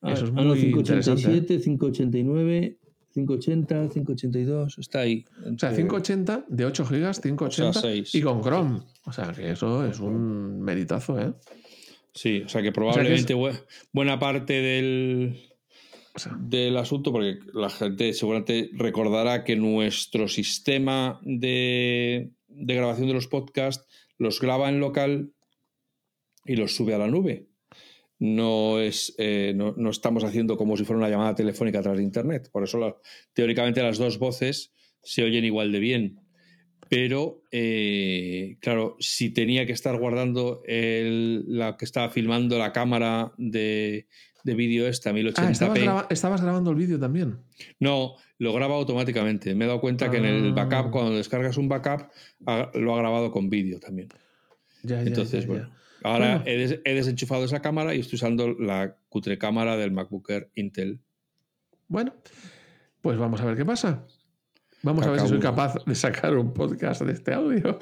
eso- 580, eso es ah, no, muy 587, 589, 580, 582. Está ahí. O sea, 580 de 8 gigas, 580 O sea, seis. y con Chrome. O sea, que eso es un meritazo, ¿eh? Sí, o sea que probablemente bu- buena parte del, O sea, del asunto, porque la gente seguramente recordará que nuestro sistema de, de grabación de los podcasts los graba en local y los sube a la nube. No, es, eh, no, no estamos haciendo como si fuera una llamada telefónica a través de Internet. Por eso, la- teóricamente, las dos voces se oyen igual de bien. Pero, eh, claro, si tenía que estar guardando el- la que estaba filmando la cámara de, de vídeo esta, 1080p. ah, estabas, graba- estabas grabando el vídeo también. No, lo graba automáticamente. Me he dado cuenta que en el Ah. backup, cuando descargas un backup, lo ha grabado con vídeo también. Ya, ya, Entonces, ya, bueno. Ahora Bueno. he, des- he desenchufado esa cámara y estoy usando la cutre cámara del MacBook Air Intel. Bueno, pues vamos a ver qué pasa. Vamos a ver si soy capaz de sacar un podcast de este audio.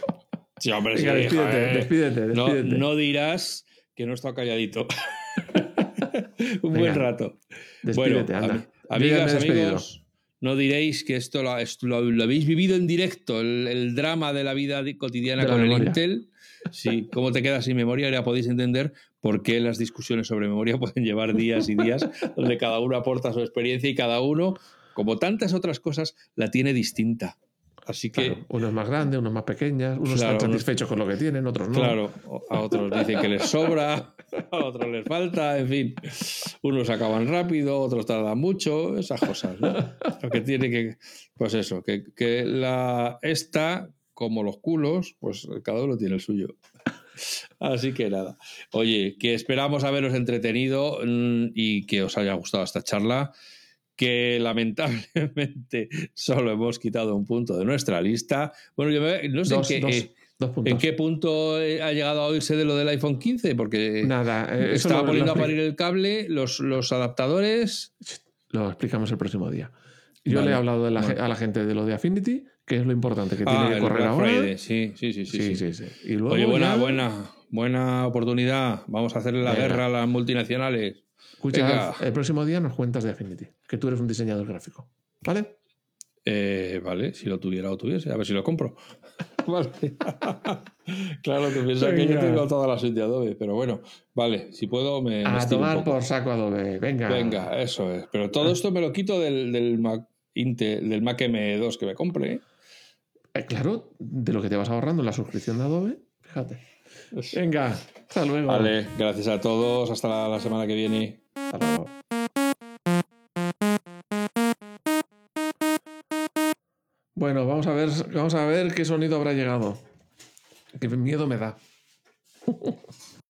Sí, hombre, Venga, sí, despídete, despídete, No, despídete. no dirás que no he estado calladito. Un buen rato. Despídete, bueno, anda. amigas, amigos, no diréis que esto lo, esto lo- lo habéis vivido en directo, el, el drama de la vida di- cotidiana De la con el. Intel. Sí, cómo te quedas sin memoria, ya podéis entender por qué las discusiones sobre memoria pueden llevar días y días, donde cada uno aporta su experiencia y cada uno, como tantas otras cosas, la tiene distinta. Así que, Claro, unos más grandes, unos más pequeños, unos Claro, están unos- satisfechos con lo que tienen, otros no. Claro, a otros dicen que les sobra, a otros les falta, en fin. Unos acaban rápido, otros tardan mucho, esas cosas, ¿no? Lo que tiene que, pues eso, que, que la esta, como los culos, pues cada uno tiene el suyo. Así que nada. Oye, que esperamos haberos entretenido mm, y que os haya gustado esta charla. Que lamentablemente solo hemos quitado un punto de nuestra lista. Bueno, yo me- no sé Dos, en qué. dos, eh, dos. ¿En qué punto eh, ha llegado a oírse de lo del iPhone 15? Porque Nada, eh, eso estaba lo- poniendo lo, a parir el cable, los, los adaptadores. lo explicamos el próximo día. Yo Vale, le he hablado de la a la gente de lo de Affinity, que es lo importante que tiene Ah, que el correr ahora. Friday. Sí, sí, sí. sí, Sí, sí. Y luego Oye, buena, ya- buena, buena oportunidad. Vamos a hacerle la Venga. guerra a las multinacionales. Escucha, Venga. El próximo día nos cuentas de Affinity, que tú eres un diseñador gráfico. ¿Vale? Eh, vale, si lo tuviera o tuviese, a ver si lo compro. Vale. claro, que piensa que yo tengo toda la suite de Adobe, pero bueno, vale, si puedo me, me A un tomar poco. por saco Adobe. Venga. Venga, eso es. Pero todo esto me lo quito del, del Mac Intel, del Mac M2 que me compre. ¿eh? Eh, claro, de lo que te vas ahorrando en la suscripción de Adobe, fíjate. Venga, hasta luego. Vale, gracias a todos. Hasta la, la semana que viene. Hasta luego. Bueno, vamos a ver, vamos a ver qué sonido habrá llegado. Qué miedo me da.